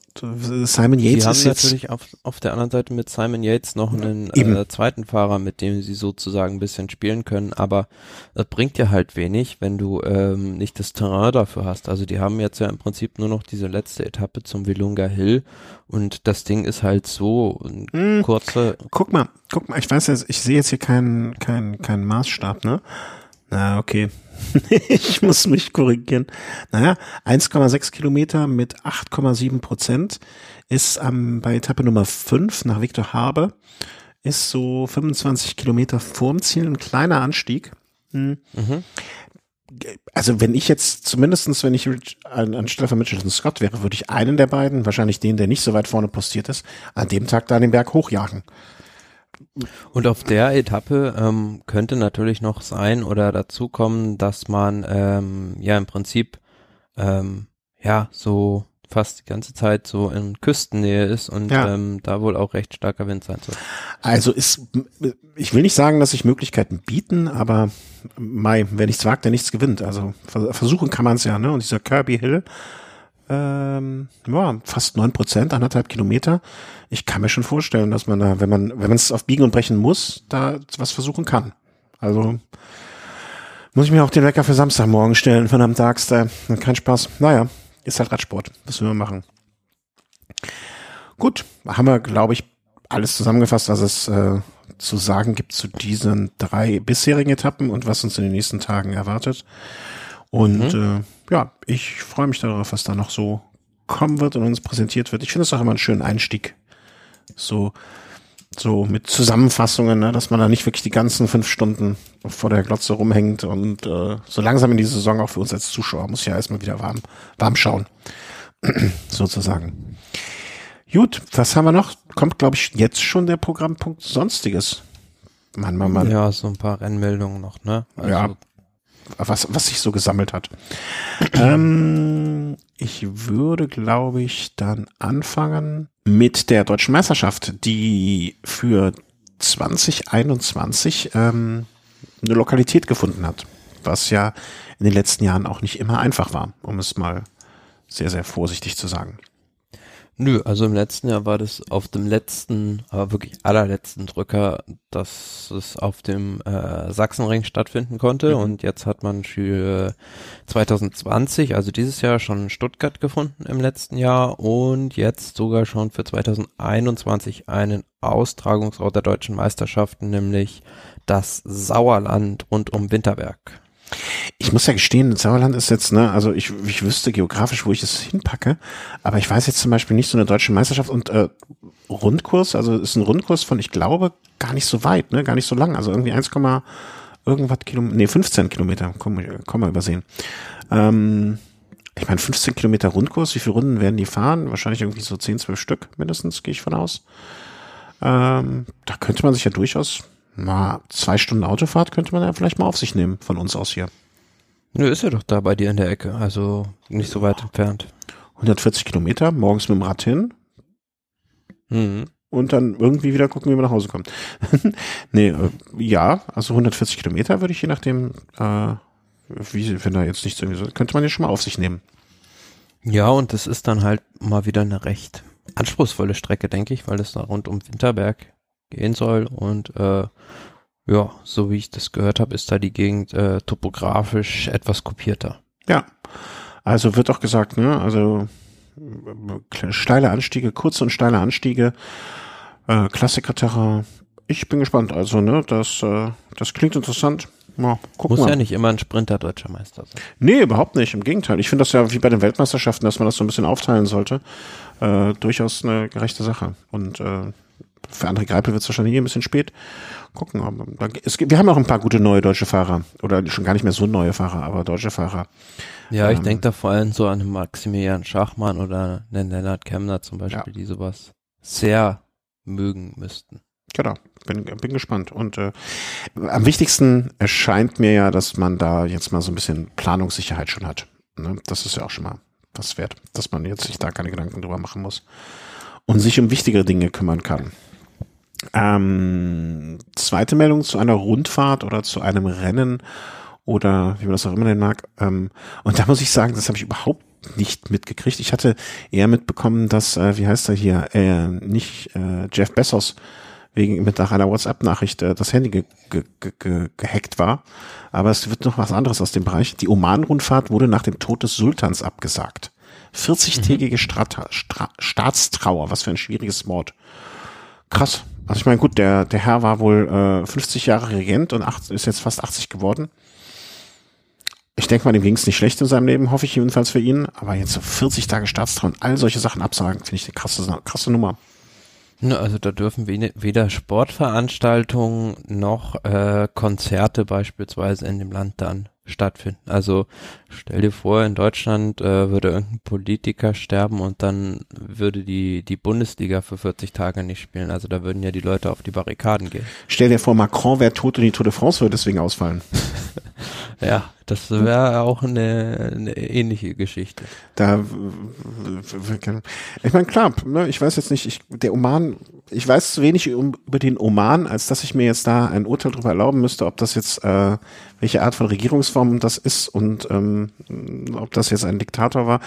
Simon Yates sie haben natürlich auf, auf der anderen Seite mit Simon Yates noch einen äh, zweiten Fahrer, mit dem sie sozusagen ein bisschen spielen können, aber das bringt dir halt wenig, wenn du ähm, nicht das Terrain dafür hast. Also die haben jetzt ja im Prinzip nur noch diese letzte Etappe zum Wilunga Hill und das Ding ist halt so ein hm, kurze. Guck mal, guck mal, ich weiß jetzt, ich sehe jetzt hier keinen keinen keinen Maßstab, ne? Na, okay. ich muss mich korrigieren. Naja, 1,6 Kilometer mit 8,7 Prozent ist ähm, bei Etappe Nummer 5 nach Victor Habe ist so 25 Kilometer vorm Ziel ein kleiner Anstieg. Hm. Mhm. also wenn ich jetzt zumindestens, wenn ich an, anstelle von Mitchelton Scott wäre, würde ich einen der beiden, wahrscheinlich den, der nicht so weit vorne postiert ist, an dem Tag da den Berg hochjagen. Und auf der Etappe ähm, könnte natürlich noch sein oder dazu kommen, dass man ähm, ja im Prinzip ähm, ja so fast die ganze Zeit so in Küstennähe ist und ja. ähm, da wohl auch recht starker Wind sein soll. Also ist, ich will nicht sagen, dass sich Möglichkeiten bieten, aber Mai, wer nichts wagt, der nichts gewinnt. Also versuchen kann man es ja, ne? Und dieser Kirby Hill, ähm, ja, fast neun Prozent, anderthalb Kilometer. Ich kann mir schon vorstellen, dass man da, wenn man, wenn man es auf Biegen und Brechen muss, da was versuchen kann. Also muss ich mir auch den Wecker für Samstagmorgen stellen von einem Tagster. Kein Spaß. Naja, ist halt Radsport. Was will man machen? Gut, haben wir, glaube ich, alles zusammengefasst, was es äh, zu sagen gibt zu diesen drei bisherigen Etappen und was uns in den nächsten Tagen erwartet. Und mhm. äh, ja, ich freue mich darauf, was da noch so kommen wird und uns präsentiert wird. Ich finde es auch immer einen schönen Einstieg. So, so mit Zusammenfassungen, ne, dass man da nicht wirklich die ganzen fünf Stunden vor der Glotze rumhängt und äh, so langsam in die Saison auch für uns als Zuschauer muss ja erstmal wieder warm, warm schauen. Sozusagen. Gut, was haben wir noch? Kommt, glaube ich, jetzt schon der Programmpunkt Sonstiges. Mann, Mann, Mann. Ja, so ein paar Rennmeldungen noch, ne? Also ja, was, was sich so gesammelt hat. ähm, ich würde, glaube ich, dann anfangen mit der deutschen Meisterschaft, die für 2021 ähm, eine Lokalität gefunden hat, was ja in den letzten Jahren auch nicht immer einfach war, um es mal sehr, sehr vorsichtig zu sagen. Nö, also im letzten Jahr war das auf dem letzten, aber wirklich allerletzten Drücker, dass es auf dem äh, Sachsenring stattfinden konnte mhm. und jetzt hat man für 2020, also dieses Jahr schon Stuttgart gefunden im letzten Jahr und jetzt sogar schon für 2021 einen Austragungsort der deutschen Meisterschaften, nämlich das Sauerland rund um Winterberg. Ich muss ja gestehen, Sauerland ist jetzt, ne, also ich, ich wüsste geografisch, wo ich es hinpacke, aber ich weiß jetzt zum Beispiel nicht so eine deutsche Meisterschaft und äh, Rundkurs, also ist ein Rundkurs von, ich glaube, gar nicht so weit, ne, gar nicht so lang, also irgendwie 1, irgendwas Kilometer, nee, 15 Kilometer, komm, komm mal übersehen. Ähm, ich meine, 15 Kilometer Rundkurs, wie viele Runden werden die fahren? Wahrscheinlich irgendwie so 10, 12 Stück mindestens, gehe ich von aus. Ähm, da könnte man sich ja durchaus na, zwei Stunden Autofahrt könnte man ja vielleicht mal auf sich nehmen, von uns aus hier. Nö, ist ja doch da bei dir in der Ecke, also nicht so weit entfernt. 140 Kilometer, morgens mit dem Rad hin. Mhm. Und dann irgendwie wieder gucken, wie man nach Hause kommt. nee, äh, ja, also 140 Kilometer würde ich je nachdem, äh, wie, wenn da jetzt nichts irgendwie so, könnte man ja schon mal auf sich nehmen. Ja, und das ist dann halt mal wieder eine recht anspruchsvolle Strecke, denke ich, weil es da rund um Winterberg gehen soll. Und äh, ja, so wie ich das gehört habe, ist da die Gegend äh, topografisch etwas kopierter. Ja, also wird auch gesagt, ne, also steile Anstiege, kurze und steile Anstiege, äh, Klassiker-Terrain. Ich bin gespannt. Also, ne, das, äh, das klingt interessant. Ja, Muss mal. ja nicht immer ein Sprinter deutscher Meister sein. Nee, überhaupt nicht. Im Gegenteil. Ich finde das ja wie bei den Weltmeisterschaften, dass man das so ein bisschen aufteilen sollte. Äh, durchaus eine gerechte Sache. Und äh, für André Greipel wird es wahrscheinlich eh ein bisschen spät. Gucken. Es, wir haben auch ein paar gute neue deutsche Fahrer. Oder schon gar nicht mehr so neue Fahrer, aber deutsche Fahrer. Ja, ich ähm, denke da vor allem so an Maximilian Schachmann oder einen Lennart Kemner zum Beispiel, ja. die sowas sehr mögen müssten. Genau, bin, bin gespannt. Und äh, am wichtigsten erscheint mir ja, dass man da jetzt mal so ein bisschen Planungssicherheit schon hat. Ne? Das ist ja auch schon mal was wert, dass man jetzt sich da keine Gedanken drüber machen muss und sich um wichtigere Dinge kümmern kann. Ähm, zweite Meldung zu einer Rundfahrt oder zu einem Rennen oder wie man das auch immer nennen mag. Ähm, und da muss ich sagen, das habe ich überhaupt nicht mitgekriegt. Ich hatte eher mitbekommen, dass, äh, wie heißt er hier, äh, nicht äh, Jeff Bezos wegen mit nach einer WhatsApp-Nachricht äh, das Handy ge ge ge gehackt war. Aber es wird noch was anderes aus dem Bereich. Die Oman-Rundfahrt wurde nach dem Tod des Sultans abgesagt. 40-tägige mhm. Staatstrauer, was für ein schwieriges Wort. Krass. Also ich meine, gut, der, der Herr war wohl äh, 50 Jahre Regent und acht, ist jetzt fast 80 geworden. Ich denke mal, dem ging es nicht schlecht in seinem Leben, hoffe ich jedenfalls für ihn. Aber jetzt so 40 Tage Staatstrau und all solche Sachen absagen, finde ich eine krasse, krasse Nummer. Also da dürfen weder Sportveranstaltungen noch äh, Konzerte beispielsweise in dem Land dann stattfinden. Also stell dir vor, in Deutschland äh, würde irgendein Politiker sterben und dann würde die, die Bundesliga für 40 Tage nicht spielen. Also da würden ja die Leute auf die Barrikaden gehen. Stell dir vor, Macron wäre tot und die Tour de France würde deswegen ausfallen. ja, das wäre auch eine, eine ähnliche Geschichte. Da, ich meine, klar, ne, ich weiß jetzt nicht, ich, der Oman, ich weiß zu wenig über den Oman, als dass ich mir jetzt da ein Urteil darüber erlauben müsste, ob das jetzt, äh, welche Art von Regierungsform das ist und ähm, ob das jetzt ein Diktator war.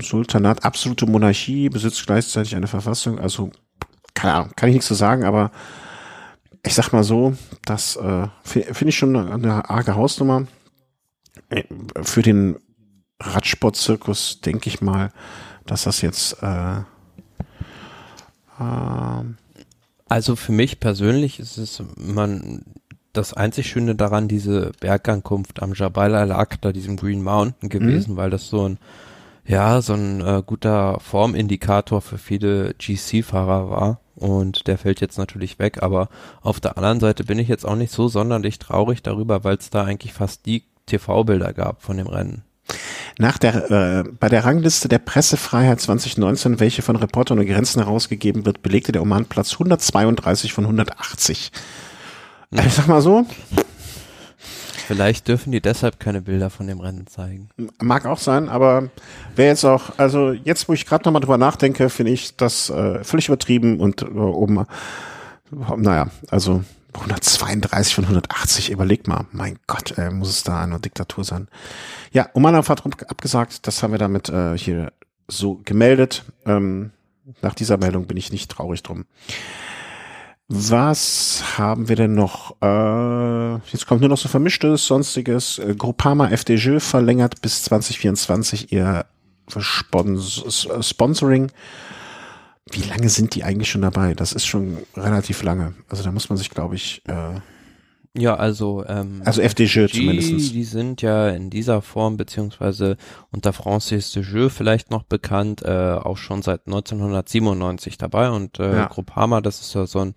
Sultanat, absolute Monarchie, besitzt gleichzeitig eine Verfassung, also keine Ahnung, kann ich nichts zu sagen, aber ich sag mal so, das äh, finde ich schon eine, eine arge Hausnummer. Äh, für den Radsportzirkus denke ich mal, dass das jetzt äh, äh, also für mich persönlich ist es man das einzig Schöne daran diese Bergankunft am Jabal al-Aqda, diesem Green Mountain gewesen, mhm. weil das so ein ja so ein äh, guter Formindikator für viele GC-Fahrer war und der fällt jetzt natürlich weg, aber auf der anderen Seite bin ich jetzt auch nicht so sonderlich traurig darüber, weil es da eigentlich fast die TV-Bilder gab von dem Rennen. Nach der, äh, bei der Rangliste der Pressefreiheit 2019, welche von Reportern ohne Grenzen herausgegeben wird, belegte der Oman Platz 132 von 180. Hm. Ich sag mal so, Vielleicht dürfen die deshalb keine Bilder von dem Rennen zeigen. Mag auch sein, aber wäre jetzt auch, also jetzt, wo ich gerade nochmal drüber nachdenke, finde ich das äh, völlig übertrieben und äh, oben, naja, also 132 von 180, überleg mal, mein Gott, äh, muss es da eine Diktatur sein. Ja, Omanov hat abgesagt, das haben wir damit äh, hier so gemeldet. Ähm, nach dieser Meldung bin ich nicht traurig drum. Was haben wir denn noch? Äh, jetzt kommt nur noch so vermischtes, sonstiges. Äh, Groupama FDJ verlängert bis 2024 ihr Spons Sponsoring. Wie lange sind die eigentlich schon dabei? Das ist schon relativ lange. Also da muss man sich, glaube ich. Äh, ja, also ähm, also FDJ zumindest. Die sind ja in dieser Form beziehungsweise unter Francis de Jeu vielleicht noch bekannt, äh, auch schon seit 1997 dabei und äh, ja. Groupama, das ist ja so ein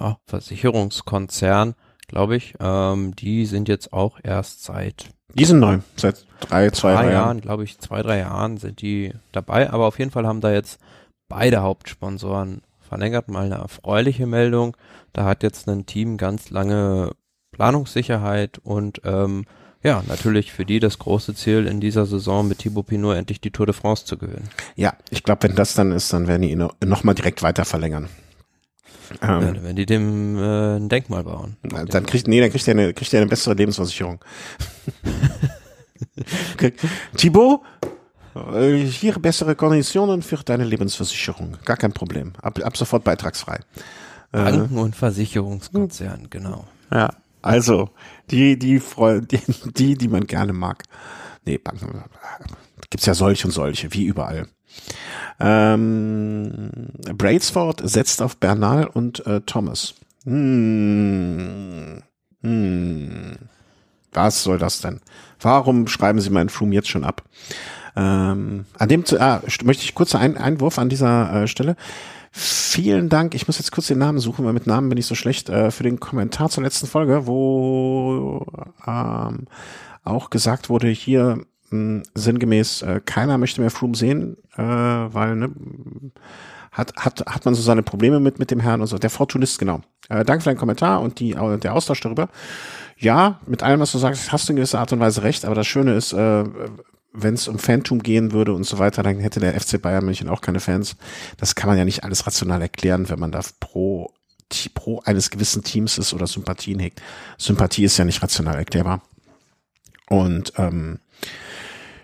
ja, Versicherungskonzern, glaube ich. Ähm, die sind jetzt auch erst seit die sind neu, seit drei, zwei, drei Jahren, Jahren glaube ich, zwei, drei Jahren sind die dabei. Aber auf jeden Fall haben da jetzt beide Hauptsponsoren verlängert. Mal eine erfreuliche Meldung. Da hat jetzt ein Team ganz lange Planungssicherheit und ähm, ja, natürlich für die das große Ziel in dieser Saison mit Thibaut Pinot endlich die Tour de France zu gewinnen. Ja, ich glaube, wenn das dann ist, dann werden die ihn noch mal direkt weiter verlängern. Ähm, ja, wenn die dem äh, ein Denkmal bauen. Dann kriegt, nee, dann kriegt er eine, kriegt er eine bessere Lebensversicherung. Thibaut, äh, hier bessere Konditionen für deine Lebensversicherung. Gar kein Problem. Ab, ab sofort beitragsfrei. Äh, Banken und Versicherungskonzern, genau. Ja, also die, die, die, die, die man gerne mag. Nee, Banken gibt's ja solche und solche, wie überall. Ähm, Brailsford setzt auf Bernal und äh, Thomas. Hm. Hm. Was soll das denn? Warum schreiben Sie meinen Froome jetzt schon ab? Ähm, an dem zu, ah, möchte ich kurz einen Einwurf an dieser äh, Stelle. Vielen Dank. Ich muss jetzt kurz den Namen suchen, weil mit Namen bin ich so schlecht, äh, für den Kommentar zur letzten Folge, wo ähm, auch gesagt wurde, hier mh, sinngemäß, äh, keiner möchte mehr Froome sehen, äh, weil ne, hat, hat, hat man so seine Probleme mit, mit dem Herrn und so. Der Fortunist, genau. Äh, danke für deinen Kommentar und die, äh, der Austausch darüber. Ja, mit allem, was du sagst, hast du in gewisser Art und Weise recht, aber das Schöne ist, äh, wenn es um Fantum gehen würde und so weiter, dann hätte der FC Bayern München auch keine Fans. Das kann man ja nicht alles rational erklären, wenn man da pro, pro eines gewissen Teams ist oder Sympathien hegt. Sympathie ist ja nicht rational erklärbar. Und ähm,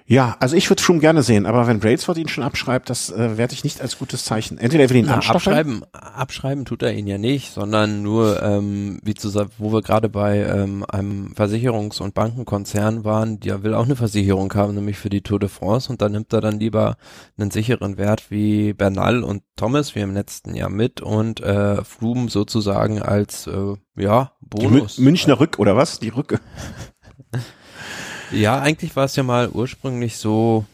ja, also ich würde Froome gerne sehen, aber wenn Brailsford ihn schon abschreibt, das äh, werde ich nicht als gutes Zeichen. Entweder er will ihn Na, abschreiben, abschreiben tut er ihn ja nicht, sondern nur, ähm, wie zu sagen, wo wir gerade bei ähm, einem Versicherungs- und Bankenkonzern waren, der will auch eine Versicherung haben, nämlich für die Tour de France und dann nimmt er dann lieber einen sicheren Wert wie Bernal und Thomas wie im letzten Jahr mit und äh, Froome sozusagen als äh, ja Bonus. Die Münchner Rück oder was? Die Rücke. Ja, eigentlich war es ja mal ursprünglich so,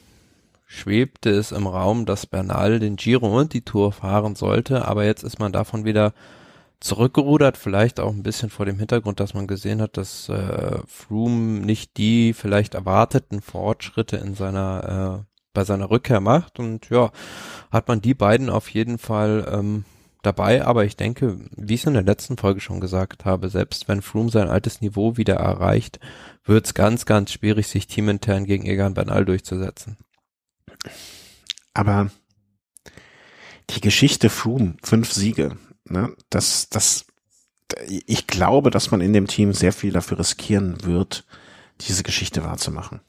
schwebte es im Raum, dass Bernal den Giro und die Tour fahren sollte, aber jetzt ist man davon wieder zurückgerudert, vielleicht auch ein bisschen vor dem Hintergrund, dass man gesehen hat, dass äh, Froome nicht die vielleicht erwarteten Fortschritte in seiner äh, bei seiner Rückkehr macht und ja, hat man die beiden auf jeden Fall ähm, dabei, aber ich denke, wie ich es in der letzten Folge schon gesagt habe, selbst wenn Froome sein altes Niveau wieder erreicht, wird es ganz, ganz schwierig, sich teamintern gegen Egan Bernal durchzusetzen. Aber die Geschichte Froome, fünf Siege, ne, das, das, ich glaube, dass man in dem Team sehr viel dafür riskieren wird, diese Geschichte wahrzumachen.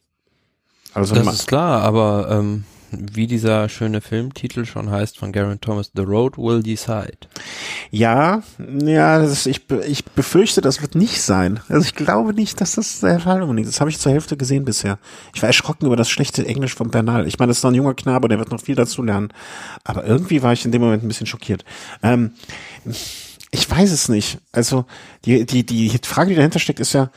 Also das ist klar, aber ähm, wie dieser schöne Filmtitel schon heißt von Garen Thomas, The Road Will Decide. Ja, ja, ist, ich, ich befürchte, das wird nicht sein. Also ich glaube nicht, dass das der Fall ist. Das habe ich zur Hälfte gesehen bisher. Ich war erschrocken über das schlechte Englisch von Bernal. Ich meine, das ist noch ein junger Knabe, der wird noch viel dazu lernen. Aber irgendwie war ich in dem Moment ein bisschen schockiert. Ähm, ich weiß es nicht. Also die, die, die Frage, die dahinter steckt, ist ja,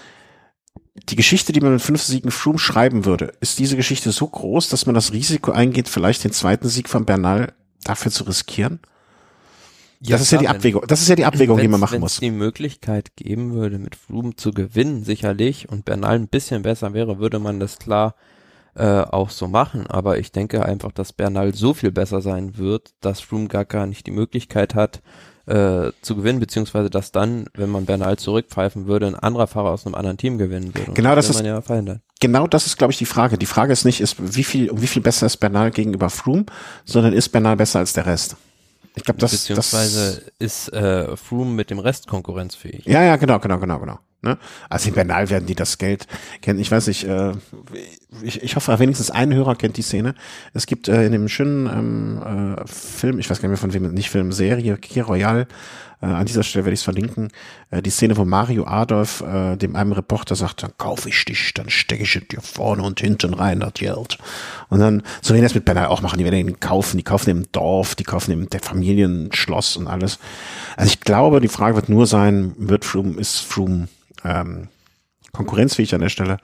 die Geschichte, die man mit fünf Siegen Froome schreiben würde, ist diese Geschichte so groß, dass man das Risiko eingeht, vielleicht den zweiten Sieg von Bernal dafür zu riskieren? Ja, das ist ja die Abwägung. Das ist ja die Abwägung, die man machen muss. Wenn es die Möglichkeit geben würde, mit Froome zu gewinnen, sicherlich, und Bernal ein bisschen besser wäre, würde man das klar äh, auch so machen. Aber ich denke einfach, dass Bernal so viel besser sein wird, dass Froome gar, gar nicht die Möglichkeit hat, äh, zu gewinnen, beziehungsweise dass dann, wenn man Bernal zurückpfeifen würde, ein anderer Fahrer aus einem anderen Team gewinnen würde. Genau das, das ist ja genau das ist, glaube ich, die Frage. Die Frage ist nicht, ist wie viel, wie viel besser ist Bernal gegenüber Froome, sondern ist Bernal besser als der Rest? Ich glaube, das beziehungsweise das, ist äh, Froome mit dem Rest konkurrenzfähig. Ja, ja, genau, genau, genau, genau. Ne? Also in Bernal werden die das Geld kennen. Ich weiß nicht, äh, ich, ich hoffe, wenigstens ein Hörer kennt die Szene. Es gibt äh, in dem schönen ähm, äh, Film, ich weiß gar nicht mehr von wem, nicht Film, Serie, Key Royal, äh, an dieser Stelle werde ich es verlinken, äh, die Szene, wo Mario Adolf äh, dem einem Reporter sagt, dann kaufe ich dich, dann stecke ich dir vorne und hinten rein, das Geld. Und dann, so wie das mit Bernal auch machen, die werden ihn kaufen, die kaufen im Dorf, die kaufen im Familienschloss und alles. Also ich glaube, die Frage wird nur sein, wird Froome, ist Froome ähm, konkurrenzfähig an der Stelle.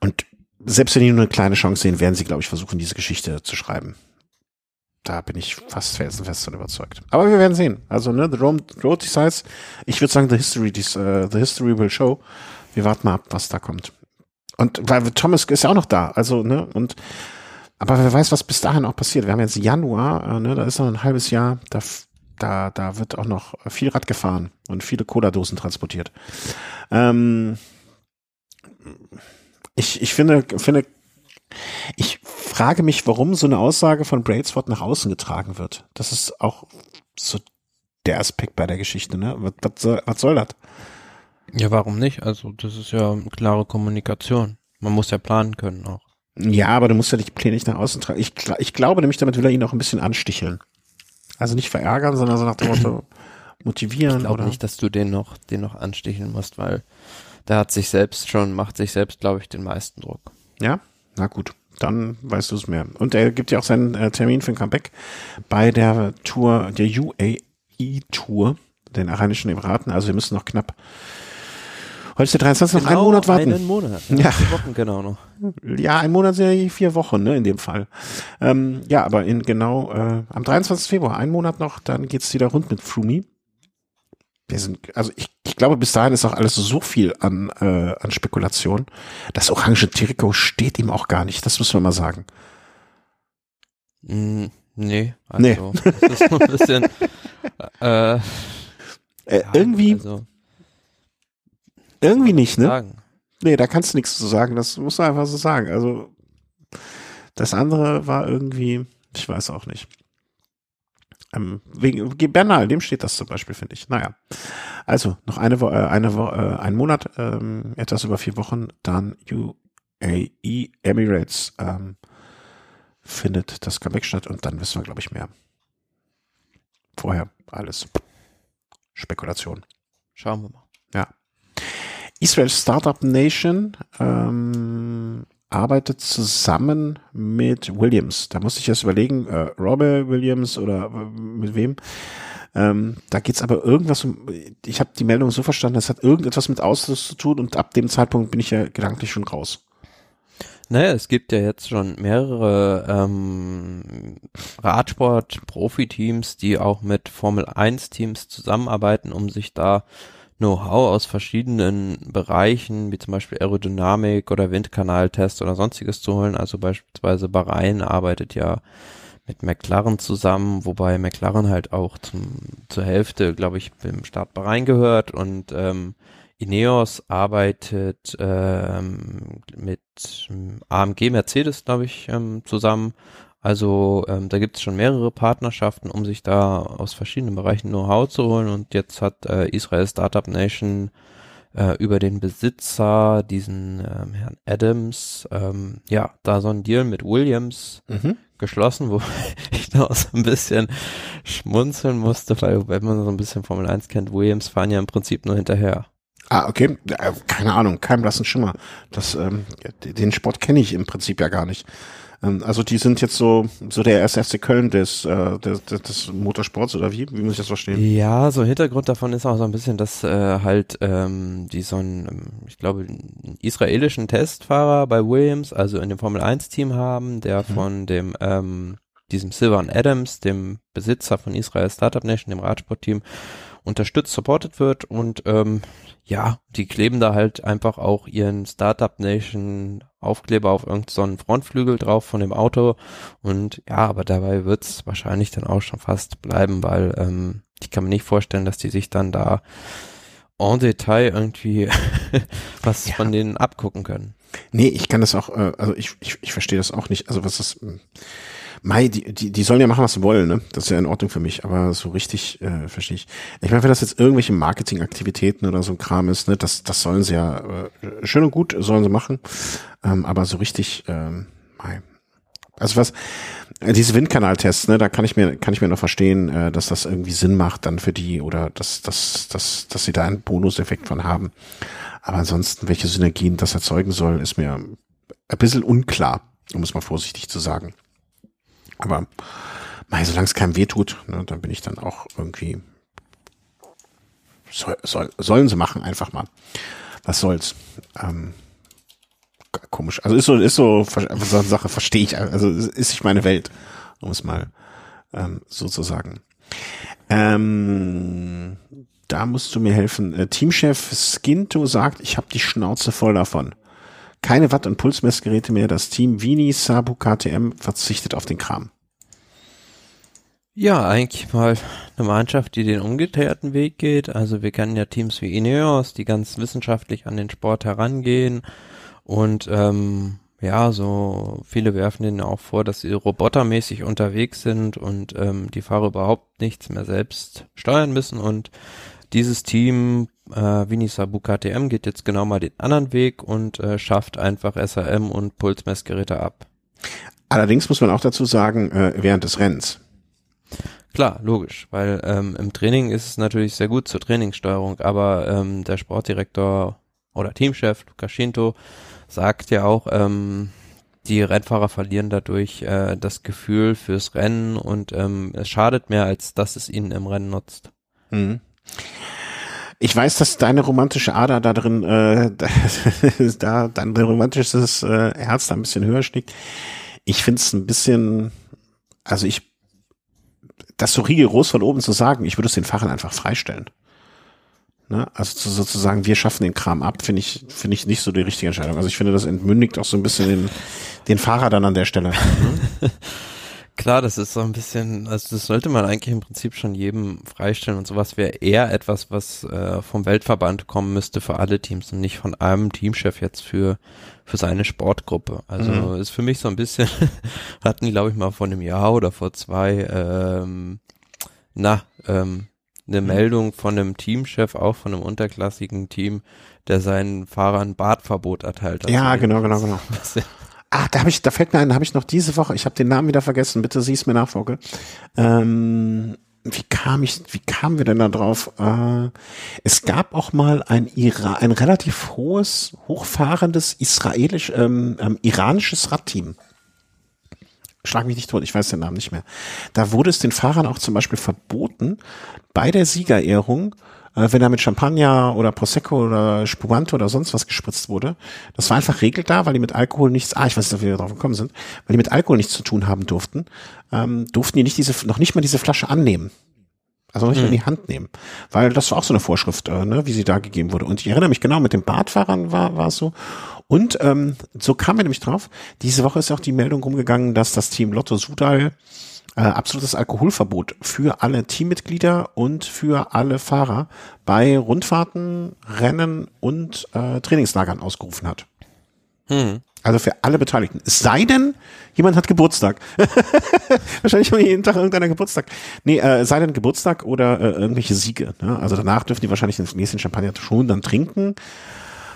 Und selbst wenn die nur eine kleine Chance sehen, werden sie, glaube ich, versuchen, diese Geschichte zu schreiben. Da bin ich fast felsenfest von überzeugt. Aber wir werden sehen. Also, ne, The Road, Decides. Ich würde sagen, The History, uh, The History will show. Wir warten mal ab, was da kommt. Und weil Thomas ist ja auch noch da. Also, ne, und aber wer weiß, was bis dahin auch passiert. Wir haben jetzt Januar, äh, ne, da ist noch ein halbes Jahr. Da da, da wird auch noch viel Rad gefahren und viele Cola-Dosen transportiert. Ähm, ich, ich finde, finde, ich frage mich, warum so eine Aussage von Brailsford nach außen getragen wird. Das ist auch so der Aspekt bei der Geschichte, ne? Was, was, soll, was soll das? Ja, warum nicht? Also, das ist ja klare Kommunikation. Man muss ja planen können auch. Ja, aber du musst ja die Pläne nicht nach außen tragen. Ich, ich glaube nämlich, damit will er ihn auch ein bisschen ansticheln. Also nicht verärgern, sondern so nach dem Motto motivieren. Ich glaube nicht, dass du den noch, den noch ansticheln musst, weil der hat sich selbst schon, macht sich selbst, glaube ich, den meisten Druck. Ja, na gut, dann weißt du es mehr. Und er gibt ja auch seinen äh, Termin für ein Comeback bei der Tour, der UAE Tour, den Arabischen Emiraten. Also wir müssen noch knapp Heute ist der 23. Genau noch einen Monat warten. Einen Monat. Ja. Vier Wochen genau noch. Ja, ein Monat sind ja vier Wochen, ne, in dem Fall. Ähm, ja, aber in genau, äh, am 23. Februar, ein Monat noch, dann geht's wieder rund mit Flumi. Wir sind, also ich, ich glaube, bis dahin ist auch alles so viel an, äh, an Spekulation. Das orange Trikot steht ihm auch gar nicht, das müssen wir mal sagen. Mm, nee, also, nee. das ist so ein bisschen, äh, äh, ja, irgendwie, also, irgendwie nicht, ne? Sagen. Nee, da kannst du nichts zu sagen. Das musst du einfach so sagen. Also, das andere war irgendwie, ich weiß auch nicht. Ähm, wegen Bernal, dem steht das zum Beispiel, finde ich. Naja. Also, noch eine Woche, äh, eine Woche, äh, ein Monat, ähm, etwas über vier Wochen, dann UAE Emirates ähm, findet das Comeback statt und dann wissen wir, glaube ich, mehr. Vorher alles Spekulation. Schauen wir mal. Ja. Israel Startup Nation ähm, arbeitet zusammen mit Williams. Da musste ich erst überlegen, äh, Robert Williams oder äh, mit wem. Ähm, da geht's aber irgendwas um, ich habe die Meldung so verstanden, es hat irgendetwas mit Ausschuss zu tun und ab dem Zeitpunkt bin ich ja gedanklich schon raus. Naja, es gibt ja jetzt schon mehrere ähm, Radsport-Profi-Teams, die auch mit Formel-1-Teams zusammenarbeiten, um sich da Know-how aus verschiedenen Bereichen, wie zum Beispiel Aerodynamik oder Windkanaltest oder sonstiges zu holen. Also beispielsweise Bahrain arbeitet ja mit McLaren zusammen, wobei McLaren halt auch zum, zur Hälfte, glaube ich, im Start Bahrain gehört und ähm, Ineos arbeitet ähm, mit AMG Mercedes, glaube ich, ähm, zusammen. Also ähm, da gibt es schon mehrere Partnerschaften, um sich da aus verschiedenen Bereichen Know-how zu holen. Und jetzt hat äh, Israel Startup Nation äh, über den Besitzer, diesen ähm, Herrn Adams, ähm, ja, da so ein Deal mit Williams mhm. geschlossen, wo ich da auch so ein bisschen schmunzeln musste, weil wenn man so ein bisschen Formel 1 kennt, Williams fahren ja im Prinzip nur hinterher. Ah, okay. Keine Ahnung, kein blassen Schimmer. Das, ähm, den Sport kenne ich im Prinzip ja gar nicht. Ähm, also die sind jetzt so so der SFC Köln des, äh, des, des Motorsports oder wie? Wie muss ich das verstehen? Ja, so Hintergrund davon ist auch so ein bisschen, dass äh, halt ähm, die so ein, ähm, ich glaube, einen israelischen Testfahrer bei Williams, also in dem Formel 1 Team haben, der mhm. von dem ähm, diesem Silvan Adams, dem Besitzer von Israel Startup Nation, dem Radsportteam, unterstützt, supported wird und ähm, ja, die kleben da halt einfach auch ihren Startup Nation Aufkleber auf irgendeinen so Frontflügel drauf von dem Auto und ja, aber dabei wird's wahrscheinlich dann auch schon fast bleiben, weil ähm, ich kann mir nicht vorstellen, dass die sich dann da en Detail irgendwie was ja. von denen abgucken können. Nee, ich kann das auch, äh, also ich, ich, ich verstehe das auch nicht. Also was ist, Mai, die, die, die sollen ja machen, was sie wollen, ne? Das ist ja in Ordnung für mich, aber so richtig äh, verstehe ich. Ich meine, wenn das jetzt irgendwelche Marketingaktivitäten oder so ein Kram ist, ne, das, das sollen sie ja äh, schön und gut, sollen sie machen. Ähm, aber so richtig, ähm, Mai. Also was, äh, diese Windkanaltests, ne, da kann ich mir, kann ich mir noch verstehen, äh, dass das irgendwie Sinn macht dann für die oder dass, dass, dass, dass sie da einen Bonuseffekt von haben. Aber ansonsten, welche Synergien das erzeugen soll, ist mir ein bisschen unklar, um es mal vorsichtig zu sagen. Aber mei, solange es keinem wehtut, ne, dann bin ich dann auch irgendwie. Soll, soll, sollen sie machen, einfach mal. Was soll's? Ähm, komisch. Also ist so, ist so, so eine Sache verstehe ich. Also ist nicht meine Welt, um es mal ähm, so zu sagen. Ähm, da musst du mir helfen. Äh, Teamchef Skinto sagt, ich habe die Schnauze voll davon. Keine Watt- und Pulsmessgeräte mehr. Das Team Vini Sabu KTM verzichtet auf den Kram. Ja, eigentlich mal eine Mannschaft, die den umgekehrten Weg geht. Also wir kennen ja Teams wie Ineos, die ganz wissenschaftlich an den Sport herangehen. Und ähm, ja, so viele werfen denen auch vor, dass sie robotermäßig unterwegs sind und ähm, die Fahrer überhaupt nichts mehr selbst steuern müssen. Und dieses Team äh, Vinisabu KTM geht jetzt genau mal den anderen Weg und äh, schafft einfach SRM und Pulsmessgeräte ab. Allerdings muss man auch dazu sagen, äh, während des Rennens. Klar, logisch, weil ähm, im Training ist es natürlich sehr gut zur Trainingssteuerung, aber ähm, der Sportdirektor oder Teamchef Luca Shinto sagt ja auch, ähm, die Rennfahrer verlieren dadurch äh, das Gefühl fürs Rennen und ähm, es schadet mehr, als dass es ihnen im Rennen nutzt. Mhm. Ich weiß, dass deine romantische Ader da drin, äh, da dein romantisches äh, Herz da ein bisschen höher schlägt. Ich finde es ein bisschen, also ich, das so rigoros von oben zu sagen, ich würde es den Fahrern einfach freistellen. Ne? Also zu, sozusagen, wir schaffen den Kram ab, finde ich, finde ich nicht so die richtige Entscheidung. Also ich finde, das entmündigt auch so ein bisschen den, den Fahrer dann an der Stelle. Ne? Klar, das ist so ein bisschen, also das sollte man eigentlich im Prinzip schon jedem freistellen und sowas wäre eher etwas, was äh, vom Weltverband kommen müsste für alle Teams und nicht von einem Teamchef jetzt für für seine Sportgruppe. Also mhm. ist für mich so ein bisschen, hatten die glaube ich mal vor einem Jahr oder vor zwei, ähm, na, ähm, eine mhm. Meldung von einem Teamchef, auch von einem unterklassigen Team, der seinen Fahrern Badverbot erteilt hat. Ja, genau, genau, genau. Ah, da habe ich, da fällt mir ein, habe ich noch diese Woche, ich habe den Namen wieder vergessen, bitte sieh's mir nach, Vogel. Ähm, wie kam ich, wie kamen wir denn da drauf? Äh, es gab auch mal ein Ira ein relativ hohes, hochfahrendes israelisch, ähm, ähm, iranisches Radteam. Schlag mich nicht tot, ich weiß den Namen nicht mehr. Da wurde es den Fahrern auch zum Beispiel verboten, bei der Siegerehrung wenn da mit Champagner oder Prosecco oder Spumante oder sonst was gespritzt wurde. Das war einfach Regel da, weil die mit Alkohol nichts, ah, ich weiß nicht, ob wir darauf gekommen sind, weil die mit Alkohol nichts zu tun haben durften, ähm, durften die nicht diese, noch nicht mal diese Flasche annehmen. Also nicht mhm. in die Hand nehmen. Weil das war auch so eine Vorschrift, äh, ne, wie sie da gegeben wurde. Und ich erinnere mich genau, mit den Badfahrern war, war es so. Und ähm, so kam mir nämlich drauf, diese Woche ist auch die Meldung rumgegangen, dass das Team Lotto Sudal äh, absolutes Alkoholverbot für alle Teammitglieder und für alle Fahrer bei Rundfahrten, Rennen und äh, Trainingslagern ausgerufen hat. Hm. Also für alle Beteiligten. Es sei denn, jemand hat Geburtstag. Wahrscheinlich haben jeden Tag irgendeiner Geburtstag. Nee, äh, sei denn Geburtstag oder äh, irgendwelche Siege. Ne? Also danach dürfen die wahrscheinlich den nächsten Champagner schon dann trinken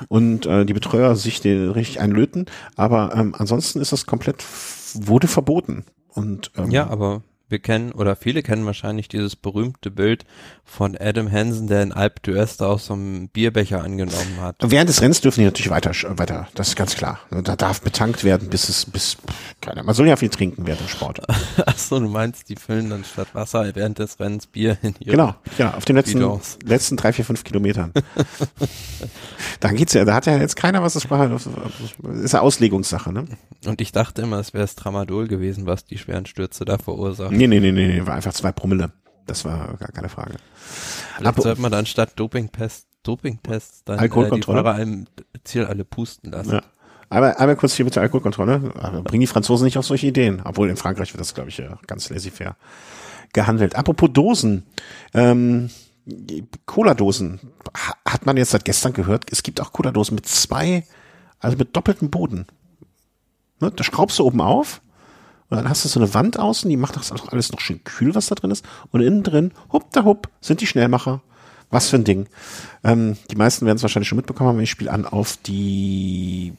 und äh, die Betreuer sich den richtig einlöten. Aber ähm, ansonsten ist das komplett, wurde verboten. Und, ähm, ja, aber wir kennen oder viele kennen wahrscheinlich dieses berühmte Bild von Adam Hansen, der in Alp d'Huez da aus so einem Bierbecher angenommen hat. Während des Rennens dürfen die natürlich weiter, weiter, das ist ganz klar. Da darf betankt werden, bis es, bis, keine, man soll ja viel trinken während dem Sport. Achso, du meinst, die füllen dann statt Wasser während des Rennens Bier in ihre Genau, genau, auf den letzten, letzten drei, vier, fünf Kilometern. da geht's ja, da hat ja jetzt keiner was, das ist ja Auslegungssache, ne? Und ich dachte immer, es wäre das Tramadol gewesen, was die schweren Stürze da verursacht. Nee, nee, nee, nee, nee, war einfach zwei Promille. Das war gar keine Frage. Vielleicht sollte man dann statt Dopingtests, Dopingtests dann Alkoholkontrolle? Äh, die Fahrer einem Ziel alle pusten lassen. Ja. Aber einmal kurz hier mit der Alkoholkontrolle. Bringen die Franzosen nicht auf solche Ideen. Obwohl in Frankreich wird das, glaube ich, ganz laissez-faire gehandelt. Apropos Dosen. Ähm, Cola-Dosen. Hat man jetzt seit gestern gehört, es gibt auch Cola-Dosen mit zwei, also mit doppeltem Boden. Ne? Da schraubst du oben auf und dann hast du so eine Wand außen, die macht das auch alles noch schön kühl, was da drin ist. Und innen drin, hupp da hupp, sind die Schnellmacher. Was für ein Ding. Ähm, die meisten werden es wahrscheinlich schon mitbekommen haben. Ich spiele an auf die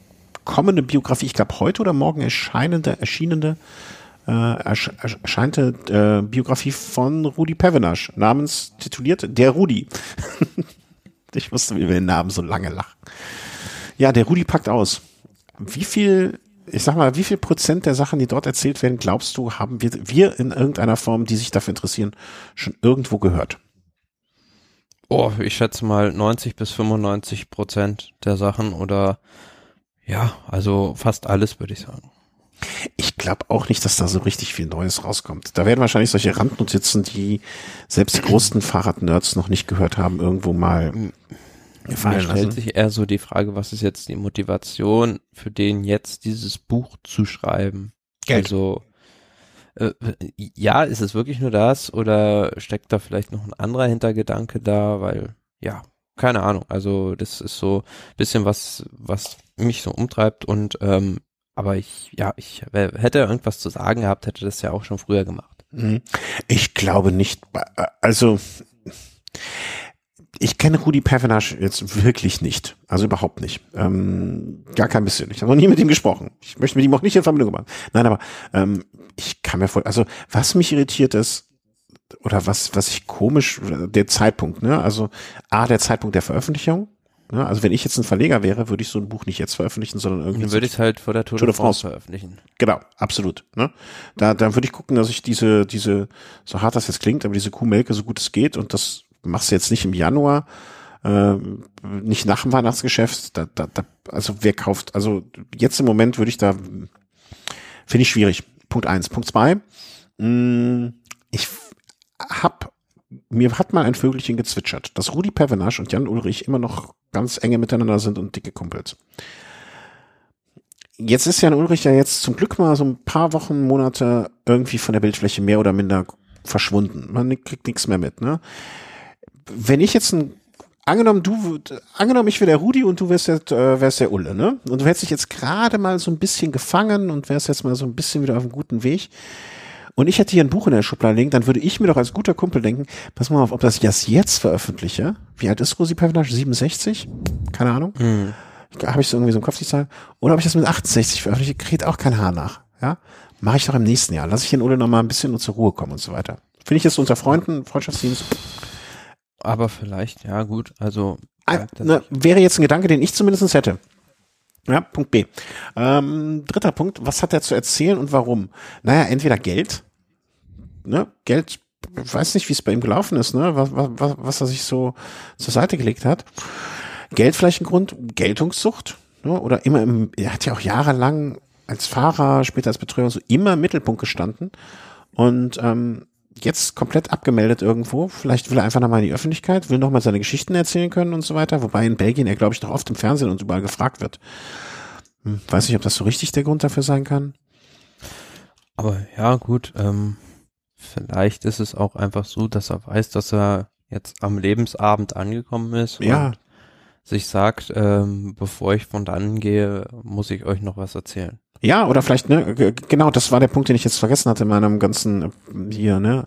kommende Biografie, ich glaube heute oder morgen erscheinende, erschienende, äh, ersch erscheinte äh, Biografie von Rudi Pevenasch, namens tituliert Der Rudi. ich wusste, wie wir den Namen so lange lachen. Ja, der Rudi packt aus. Wie viel ich sag mal, wie viel Prozent der Sachen, die dort erzählt werden, glaubst du, haben wir, wir in irgendeiner Form, die sich dafür interessieren, schon irgendwo gehört? Oh, ich schätze mal 90 bis 95 Prozent der Sachen oder ja, also fast alles würde ich sagen. Ich glaube auch nicht, dass da so richtig viel Neues rauskommt. Da werden wahrscheinlich solche Randnotizen, die selbst die größten Fahrradnerds noch nicht gehört haben, irgendwo mal gefallen Mir stellt sich eher so die Frage, was ist jetzt die Motivation für den jetzt dieses Buch zu schreiben? Geld. Also äh, ja, ist es wirklich nur das oder steckt da vielleicht noch ein anderer Hintergedanke da, weil ja, keine Ahnung. Also das ist so bisschen was, was mich so umtreibt und ähm, aber ich, ja, ich hätte irgendwas zu sagen gehabt, hätte das ja auch schon früher gemacht. Mhm. Ich glaube nicht. Also ich kenne Rudi Pervenasch jetzt wirklich nicht. Also überhaupt nicht. Ähm, gar kein bisschen. Ich habe noch nie mit ihm gesprochen. Ich möchte mit ihm auch nicht in Verbindung machen. Nein, aber ähm, ich kann mir voll. Also was mich irritiert ist, oder was, was ich komisch, der Zeitpunkt, ne? Also A, der Zeitpunkt der Veröffentlichung. Ne? Also wenn ich jetzt ein Verleger wäre, würde ich so ein Buch nicht jetzt veröffentlichen, sondern irgendwie. Dann würde ich es halt vor der Tour de France veröffentlichen. Genau, absolut. Ne? Da, da würde ich gucken, dass ich diese, diese, so hart das jetzt klingt, aber diese Kuhmelke so gut es geht und das machst du jetzt nicht im Januar, äh, nicht nach dem Weihnachtsgeschäft. Da, da, da, also wer kauft, also jetzt im Moment würde ich da, finde ich schwierig. Punkt eins. Punkt zwei, mh, mm, ich hab, mir hat mal ein Vögelchen gezwitschert, dass Rudi Pevenasch und Jan Ulrich immer noch ganz enge miteinander sind und dicke Kumpels. Jetzt ist Jan Ulrich ja jetzt zum Glück mal so ein paar Wochen, Monate irgendwie von der Bildfläche mehr oder minder verschwunden. Man kriegt nichts mehr mit, ne? Wenn ich jetzt ein angenommen du angenommen ich wäre der Rudi und du wärst der äh, wärst der Ulle, ne? Und du hättest dich jetzt gerade mal so ein bisschen gefangen und wärst jetzt mal so ein bisschen wieder auf einem guten Weg. Und ich hätte hier ein Buch in der Schublade liegen, dann würde ich mir doch als guter Kumpel denken, pass mal auf, ob das jetzt jetzt veröffentliche. Wie alt ist Rosi Pavinasch? 67? Keine Ahnung. Mhm. Habe ich so irgendwie so im Kopf die Zahl? Oder ob ich das mit 68 veröffentliche, kriegt auch kein Haar nach. Ja? Mache ich doch im nächsten Jahr. Lass ich den Ulle noch mal ein bisschen zur Ruhe kommen und so weiter. Finde ich jetzt unter Freunden, Freundschaftsteams aber vielleicht, ja gut, also. Ein, ne, wäre jetzt ein Gedanke, den ich zumindest hätte. Ja, Punkt B. Ähm, dritter Punkt, was hat er zu erzählen und warum? Naja, entweder Geld, ne, Geld weiß nicht, wie es bei ihm gelaufen ist, ne? Was, was, was er sich so zur Seite gelegt hat. Geld vielleicht ein Grund, Geltungssucht, ne? Oder immer im, er hat ja auch jahrelang als Fahrer, später als Betreuer so immer im Mittelpunkt gestanden. Und ähm, jetzt komplett abgemeldet irgendwo. Vielleicht will er einfach nochmal in die Öffentlichkeit, will nochmal seine Geschichten erzählen können und so weiter. Wobei in Belgien er, glaube ich, doch oft im Fernsehen und überall gefragt wird. Hm, weiß nicht, ob das so richtig der Grund dafür sein kann. Aber ja, gut, ähm, vielleicht ist es auch einfach so, dass er weiß, dass er jetzt am Lebensabend angekommen ist. Ja. sich sagt, ähm, bevor ich von dann gehe, muss ich euch noch was erzählen. Ja, oder vielleicht, ne, genau, das war der Punkt, den ich jetzt vergessen hatte in meinem ganzen äh, hier, ne.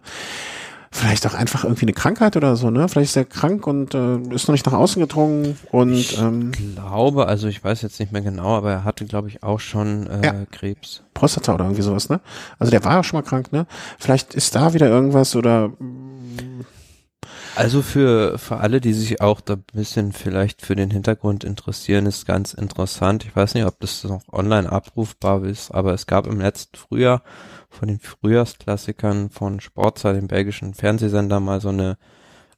Vielleicht auch einfach irgendwie eine Krankheit oder so, ne? Vielleicht ist er krank und äh, ist noch nicht nach außen gedrungen und ich ähm, glaube, also ich weiß jetzt nicht mehr genau, aber er hatte, glaube ich, auch schon äh, Ja. Krebs. Prostata oder irgendwie sowas, ne? Also der war ja schon mal krank, ne? Vielleicht ist da wieder irgendwas oder Also für, für alle, die sich auch da ein bisschen vielleicht für den Hintergrund interessieren, ist ganz interessant. Ich weiß nicht, ob das noch online abrufbar ist, aber es gab im letzten Frühjahr von den Frühjahrsklassikern von Sportzeit, dem belgischen Fernsehsender, mal so eine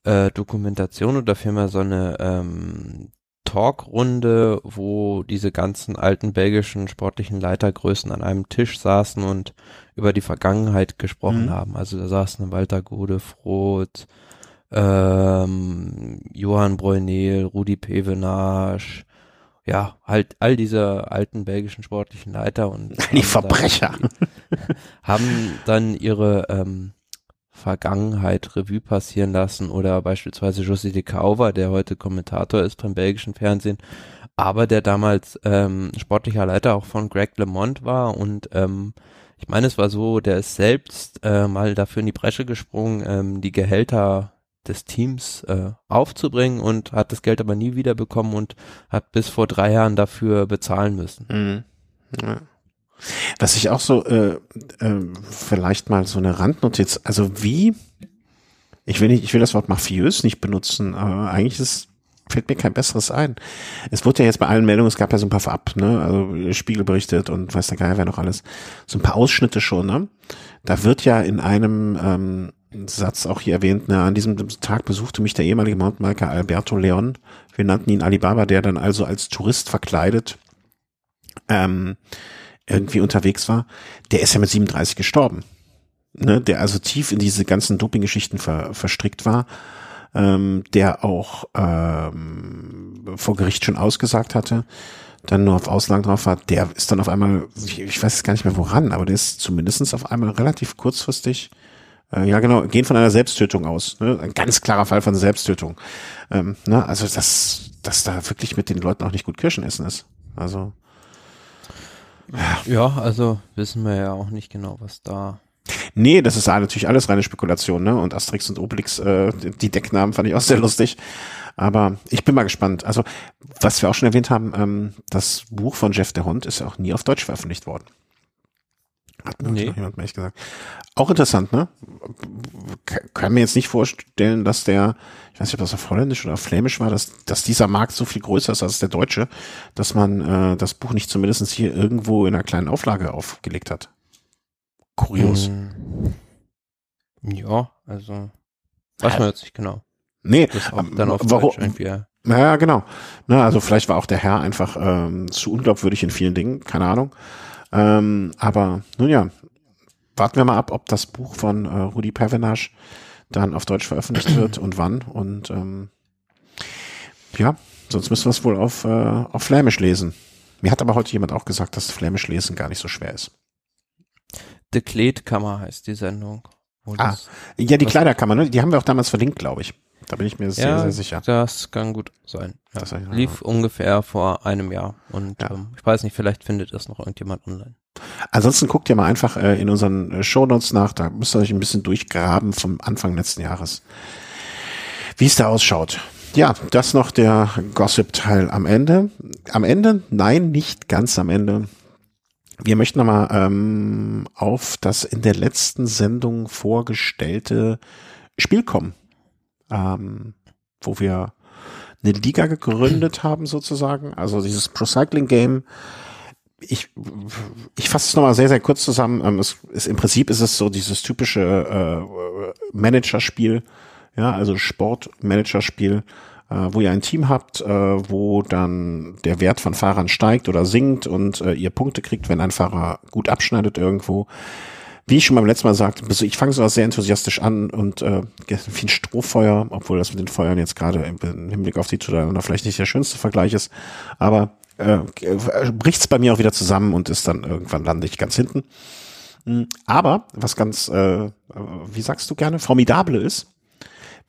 äh, Dokumentation oder vielmehr so eine ähm, Talkrunde, wo diese ganzen alten belgischen sportlichen Leitergrößen an einem Tisch saßen und über die Vergangenheit gesprochen Mhm. haben. Also da saßen Walter Gode, Froth, ähm, Johann Breunel, Rudi Pevenage, ja, halt all diese alten belgischen sportlichen Leiter und die Verbrecher. Dann, haben dann ihre ähm, Vergangenheit Revue passieren lassen oder beispielsweise José de Cauva, der heute Kommentator ist beim belgischen Fernsehen, aber der damals ähm, sportlicher Leiter auch von Greg LeMond war und ähm, ich meine, es war so, der ist selbst äh, mal dafür in die Bresche gesprungen, ähm, die Gehälter des Teams äh, aufzubringen und hat das Geld aber nie wiederbekommen und hat bis vor drei Jahren dafür bezahlen müssen. Mhm. Was ich auch so, äh, äh, vielleicht mal so eine Randnotiz, also wie, ich will nicht, ich will das Wort mafiös nicht benutzen, aber eigentlich ist, fällt mir kein besseres ein. Es wurde ja jetzt bei allen Meldungen, es gab ja so ein paar vorab, ne, also Spiegel berichtet und weiß der Geier wer noch alles, so ein paar Ausschnitte schon, ne. Da wird ja in einem ähm, Satz auch hier erwähnt, ne, an diesem Tag besuchte mich der ehemalige Mountainbiker Alberto Leon, wir nannten ihn Alibaba, der dann also als Tourist verkleidet ähm, irgendwie unterwegs war, der ist ja mit 37 gestorben. Ne, der also tief in diese ganzen Doping-Geschichten ver, verstrickt war, ähm, der auch ähm, vor Gericht schon ausgesagt hatte, dann nur auf Auslagen drauf war, der ist dann auf einmal, ich, ich weiß gar nicht mehr woran, aber der ist zumindestens auf einmal relativ kurzfristig, äh, ja genau, gehen von einer Selbsttötung aus. Ne? Ein ganz klarer Fall von Selbsttötung. Ähm, ne? Also dass, dass da wirklich mit den Leuten auch nicht gut Kirschen essen ist. Also Ja, also wissen wir ja auch nicht genau, was da. Nee, das ist natürlich alles reine Spekulation, ne? Und Asterix und Obelix, äh, die Decknamen fand ich auch sehr lustig. Aber ich bin mal gespannt. Also, was wir auch schon erwähnt haben, ähm, das Buch von Jeff der Hund ist ja auch nie auf Deutsch veröffentlicht worden. Hat mir Nee. noch jemand echt gesagt. Auch interessant, ne? K- Kann mir jetzt nicht vorstellen, dass der, ich weiß nicht, ob das auf Holländisch oder auf Flämisch war, dass, dass dieser Markt so viel größer ist als der deutsche, dass man äh, das Buch nicht zumindest hier irgendwo in einer kleinen Auflage aufgelegt hat. Kurios. Hm, ja, also weiß man jetzt nicht genau. Nee, auch ähm, dann auf warum- irgendwie. ja. Ja, ja, genau. Na, also vielleicht war auch der Herr einfach ähm, zu unglaubwürdig in vielen Dingen, keine Ahnung. Ähm, aber nun ja, warten wir mal ab, ob das Buch von äh, Rudi Pervenage dann auf Deutsch veröffentlicht wird und wann. Und ähm, ja, sonst müssen wir es wohl auf, äh, auf Flämisch lesen. Mir hat aber heute jemand auch gesagt, dass Flämisch lesen gar nicht so schwer ist. The Kleedkammer heißt die Sendung. Ah, Ja, die Kleiderkammer, ne? die haben wir auch damals verlinkt, glaube ich. Da bin ich mir sehr, Ja, sehr sicher. Das kann gut sein. Ja. Das-. Lief ungefähr vor einem Jahr. Und Ja. ähm, ich weiß nicht, vielleicht findet das noch irgendjemand online. Ansonsten guckt ihr mal einfach äh, in unseren äh, Shownotes nach, da müsst ihr euch ein bisschen durchgraben vom Anfang letzten Jahres, wie es da ausschaut. Ja, das noch der Gossip-Teil am Ende. Am Ende? Nein, nicht ganz am Ende. Wir möchten nochmal ähm, auf das in der letzten Sendung vorgestellte Spiel kommen, ähm, wo wir eine Liga gegründet haben sozusagen, also dieses Pro Cycling Game ich, ich fasse es nochmal sehr, sehr kurz zusammen. Ähm, es, es, Im Prinzip ist es so dieses typische äh, Managerspiel, ja, also Sportmanagerspiel, äh, wo ihr ein Team habt, äh, wo dann der Wert von Fahrern steigt oder sinkt und äh, ihr Punkte kriegt, wenn ein Fahrer gut abschneidet irgendwo. Wie ich schon beim letzten Mal sagte, also ich fange sowas sehr enthusiastisch an und äh, wie ein Strohfeuer, obwohl das mit den Feuern jetzt gerade im Hinblick auf die zueinander vielleicht nicht der schönste Vergleich ist, aber äh, bricht's bei mir auch wieder zusammen und ist dann irgendwann lande ich ganz hinten. Hm, aber was ganz, äh, wie sagst du gerne, formidable ist,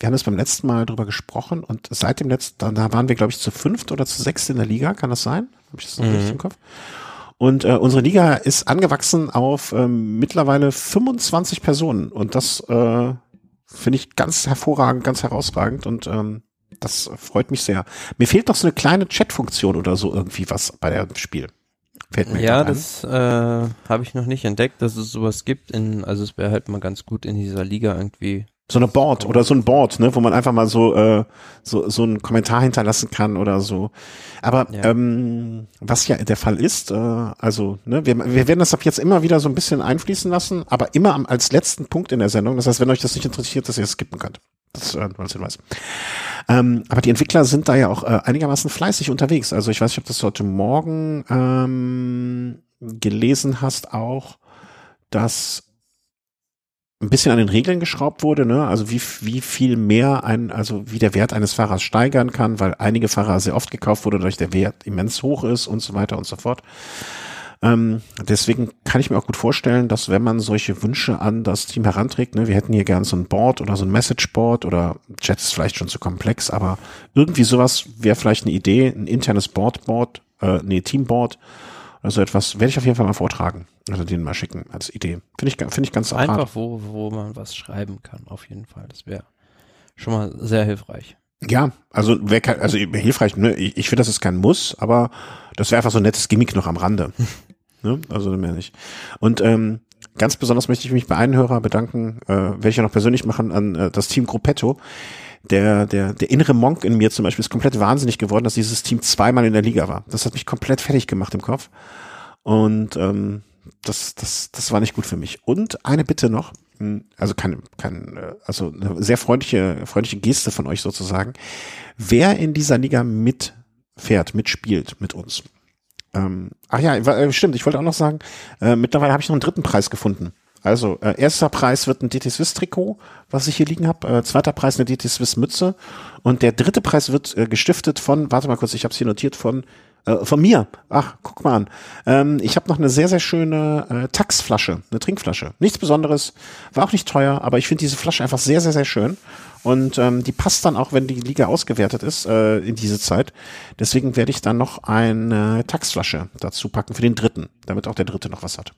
wir haben es beim letzten Mal drüber gesprochen und seit dem letzten, da waren wir, glaube ich, zu fünft oder zu sechst in der Liga, kann das sein? Habe ich das noch mhm. richtig im Kopf? Und äh, unsere Liga ist angewachsen auf ähm, mittlerweile 25 Personen und das äh, finde ich ganz hervorragend, ganz herausragend und ähm, das freut mich sehr. Mir fehlt noch so eine kleine Chat-Funktion oder so irgendwie was bei dem Spiel. Fällt mir ja, das äh, habe ich noch nicht entdeckt, dass es sowas gibt. In, also es wäre halt mal ganz gut in dieser Liga irgendwie so eine Board oder so ein Board, ne, wo man einfach mal so äh, so so einen Kommentar hinterlassen kann oder so. Aber ja. ähm, was ja der Fall ist, äh, also ne, wir, wir werden das ab jetzt immer wieder so ein bisschen einfließen lassen, aber immer am, als letzten Punkt in der Sendung. Das heißt, wenn euch das nicht interessiert, dass ihr es skippen könnt. Das äh, als Hinweis. Ähm, aber die Entwickler sind da ja auch äh, einigermaßen fleißig unterwegs. Also ich weiß nicht, ob das heute Morgen ähm, gelesen hast auch, dass ein bisschen an den Regeln geschraubt wurde, ne? Also wie, wie viel mehr ein, also wie der Wert eines Fahrers steigern kann, weil einige Fahrer sehr oft gekauft wurde, dadurch der Wert immens hoch ist und so weiter und so fort. Ähm, deswegen kann ich mir auch gut vorstellen, dass wenn man solche Wünsche an das Team heranträgt, ne, wir hätten hier gern so ein Board oder so ein Message-Board oder Chat ist vielleicht schon zu komplex, aber irgendwie sowas wäre vielleicht eine Idee, ein internes Board-Board, äh, nee, Teamboard, also etwas werde ich auf jeden Fall mal vortragen. Also den mal schicken als Idee. Finde ich, finde ich ganz Einfach, wo, wo man was schreiben kann, auf jeden Fall. Das wäre schon mal sehr hilfreich. Ja, also wäre also hilfreich, ne? Ich, ich finde, das ist kein Muss, aber das wäre einfach so ein nettes Gimmick noch am Rande. ne? Also mehr nicht. Und ähm, ganz besonders möchte ich mich bei einem Hörer bedanken, äh, werde ich ja noch persönlich machen, an äh, das Team Gruppetto. Der, der, der innere Monk in mir zum Beispiel ist komplett wahnsinnig geworden, dass dieses Team zweimal in der Liga war. Das hat mich komplett fertig gemacht im Kopf. Und ähm, das, das, das war nicht gut für mich. Und eine Bitte noch, hm, also kein, kein, äh, also eine sehr freundliche, freundliche Geste von euch sozusagen. Wer in dieser Liga mitfährt, mitspielt mit uns. Ähm, ach ja, äh, stimmt, ich wollte auch noch sagen, äh, mittlerweile habe ich noch einen dritten Preis gefunden. Also äh, erster Preis wird ein DT Swiss Trikot, was ich hier liegen habe. Äh, zweiter Preis eine DT Swiss Mütze und der dritte Preis wird äh, gestiftet von, warte mal kurz, ich habe es hier notiert von äh, von mir. Ach, guck mal an. Ähm, ich habe noch eine sehr, sehr schöne äh, Taxflasche, eine Trinkflasche. Nichts Besonderes, war auch nicht teuer, aber ich finde diese Flasche einfach sehr, sehr, sehr schön. Und ähm, die passt dann auch, wenn die Liga ausgewertet ist, äh, in diese Zeit. Deswegen werde ich dann noch eine Taxflasche dazu packen für den dritten, damit auch der dritte noch was hat.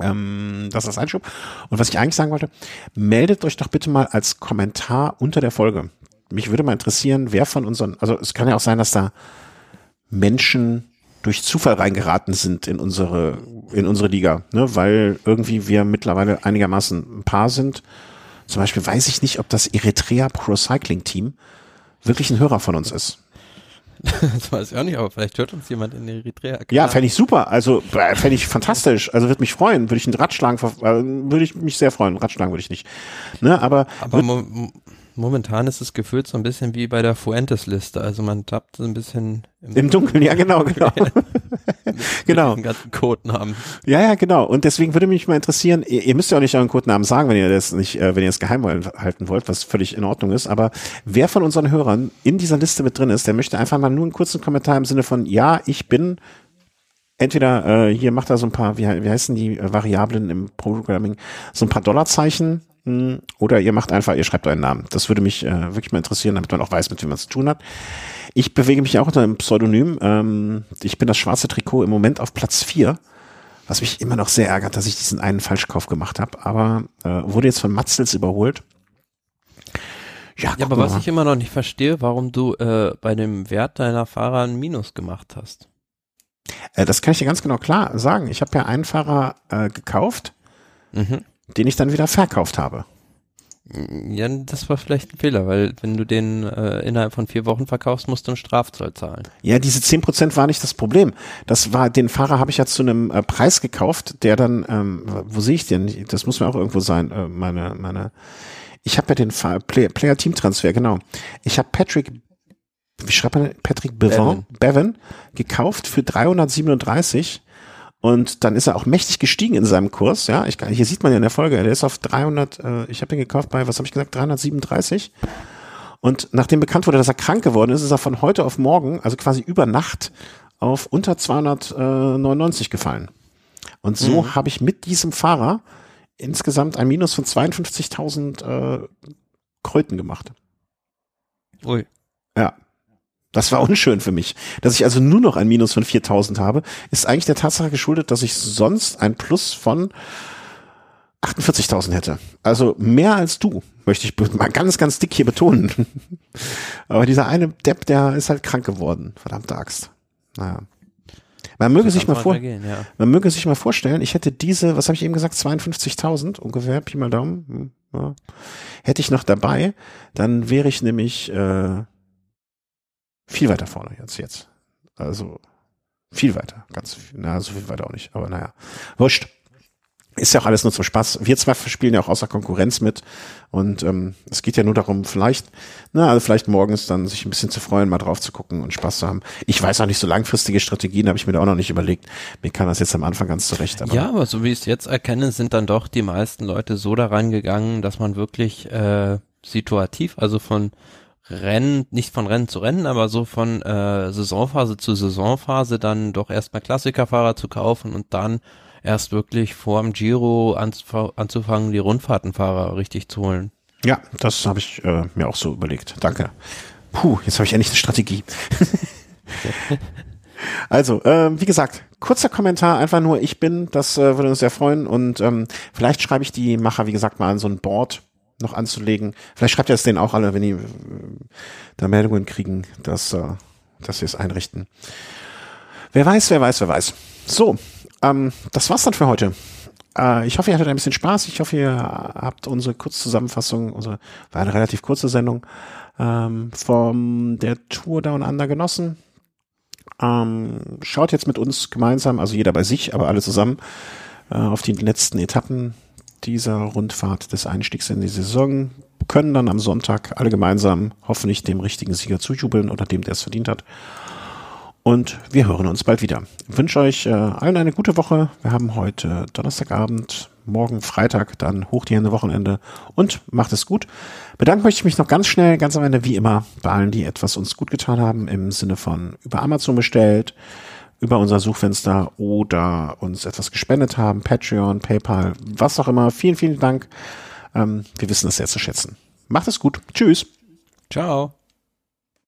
Ähm, das ist Einschub. Und was ich eigentlich sagen wollte, meldet euch doch bitte mal als Kommentar unter der Folge. Mich würde mal interessieren, wer von unseren, also es kann ja auch sein, dass da Menschen durch Zufall reingeraten sind in unsere, in unsere Liga, ne? weil irgendwie wir mittlerweile einigermaßen ein Paar sind. Zum Beispiel weiß ich nicht, ob das Eritrea Pro Cycling Team wirklich ein Hörer von uns ist. Das weiß ich auch nicht, aber vielleicht hört uns jemand in Eritrea. Klar. Ja, fände ich super. Also fände ich fantastisch. Also würde mich freuen. Würde ich einen Radschlagen, äh, würde ich mich sehr freuen. Radschlagen würde ich nicht. Ne, aber, aber Momentan ist es gefühlt so ein bisschen wie bei der Fuentes-Liste. Also man tappt so ein bisschen im, Im Dunkeln. Ja, genau, genau. genau. Den ganzen Codenamen. Ja, ja, genau. Und deswegen würde mich mal interessieren, ihr, ihr müsst ja auch nicht euren Codenamen sagen, wenn ihr das nicht, äh, wenn ihr es geheim halten wollt, was völlig in Ordnung ist. Aber wer von unseren Hörern in dieser Liste mit drin ist, der möchte einfach mal nur einen kurzen Kommentar im Sinne von, ja, ich bin entweder äh, hier macht er so ein paar, wie, wie heißen die äh, Variablen im Programming, so ein paar Dollarzeichen oder ihr macht einfach, ihr schreibt euren Namen. Das würde mich äh, wirklich mal interessieren, damit man auch weiß, mit wem man es zu tun hat. Ich bewege mich auch unter einem Pseudonym. Ähm, ich bin das schwarze Trikot im Moment auf Platz vier, was mich immer noch sehr ärgert, dass ich diesen einen Falschkauf gemacht habe, aber äh, wurde jetzt von Matzels überholt. Ja, ja aber was ich immer noch nicht verstehe, warum du äh, bei dem Wert deiner Fahrer ein Minus gemacht hast. Äh, das kann ich dir ganz genau klar sagen. Ich habe ja einen Fahrer äh, gekauft. Mhm den ich dann wieder verkauft habe. Ja, das war vielleicht ein Fehler, weil wenn du den äh, innerhalb von vier Wochen verkaufst, musst du einen Strafzoll zahlen. Ja, diese zehn Prozent war nicht das Problem. Das war, den Fahrer habe ich ja zu einem äh, Preis gekauft, der dann, ähm, wo sehe ich den? Das muss mir auch irgendwo sein, äh, meine, meine, ich habe ja den Fa Play Player Team Transfer, genau. Ich habe Patrick, wie schreibt man, Patrick Bevan, Bevan, Bevan gekauft für 337 und dann ist er auch mächtig gestiegen in seinem Kurs. Ja, ich, hier sieht man ja in der Folge, der ist auf 300, äh, ich habe den gekauft bei, was habe ich gesagt, 337. Und nachdem bekannt wurde, dass er krank geworden ist, ist er von heute auf morgen, also quasi über Nacht, auf unter 299 gefallen. Und so mhm. habe ich mit diesem Fahrer insgesamt ein Minus von 52.000 äh, Kröten gemacht. Ui. Ja. Das war unschön für mich. Dass ich also nur noch ein Minus von 4000 habe, ist eigentlich der Tatsache geschuldet, dass ich sonst ein Plus von 48.000 hätte. Also mehr als du, möchte ich mal ganz, ganz dick hier betonen. Aber dieser eine Depp, der ist halt krank geworden. Verdammte Axt. Naja. Man möge sich mal vor, gehen, ja. man möge sich mal vorstellen, ich hätte diese, was habe ich eben gesagt, 52.000 ungefähr, Pi mal Daumen, hm, ja, hätte ich noch dabei, dann wäre ich nämlich äh, viel weiter vorne jetzt, jetzt. Also viel weiter, ganz viel, na, so viel weiter auch nicht, aber naja, wurscht. Ist ja auch alles nur zum Spaß. Wir zwei spielen ja auch außer Konkurrenz mit und ähm, es geht ja nur darum, vielleicht, na, also vielleicht morgens dann sich ein bisschen zu freuen, mal drauf zu gucken und Spaß zu haben. Ich weiß auch nicht, so langfristige Strategien habe ich mir da auch noch nicht überlegt. Mir kann das jetzt am Anfang ganz zurecht. Aber ja, aber so wie ich es jetzt erkenne, sind dann doch die meisten Leute so daran gegangen, dass man wirklich äh, situativ, also von Rennen, nicht von Rennen zu Rennen, aber so von äh, Saisonphase zu Saisonphase dann doch erstmal Klassikerfahrer zu kaufen und dann erst wirklich vor dem Giro anzufangen, die Rundfahrtenfahrer richtig zu holen. Ja, das habe ich äh, mir auch so überlegt. Danke. Puh, jetzt habe ich endlich eine Strategie. also, äh, wie gesagt, kurzer Kommentar, einfach nur ich bin, das äh, würde uns sehr freuen und ähm, vielleicht schreibe ich die Macher, wie gesagt, mal an so ein Board noch anzulegen. Vielleicht schreibt ihr es denen auch alle, wenn die äh, da Meldungen kriegen, dass, äh, dass sie es einrichten. Wer weiß, wer weiß, wer weiß. So, ähm, das war's dann für heute. Äh, ich hoffe, ihr hattet ein bisschen Spaß. Ich hoffe, ihr habt unsere Kurzzusammenfassung, unsere war eine relativ kurze Sendung ähm, von der Tour Down Under genossen. Ähm, schaut jetzt mit uns gemeinsam, also jeder bei sich, aber alle zusammen, äh, auf die letzten Etappen dieser Rundfahrt des Einstiegs in die Saison, können dann am Sonntag alle gemeinsam hoffentlich dem richtigen Sieger zujubeln oder dem, der es verdient hat. Und wir hören uns bald wieder. Ich wünsche euch äh, allen eine gute Woche. Wir haben heute Donnerstagabend, morgen Freitag, dann hoch die Hände Wochenende und macht es gut. Bedanken möchte ich mich noch ganz schnell, ganz am Ende, wie immer, bei allen, die etwas uns gut getan haben, im Sinne von über Amazon bestellt, über unser Suchfenster oder uns etwas gespendet haben, Patreon, PayPal, was auch immer. Vielen, vielen Dank. Ähm, wir wissen es sehr zu schätzen. Macht es gut. Tschüss. Ciao.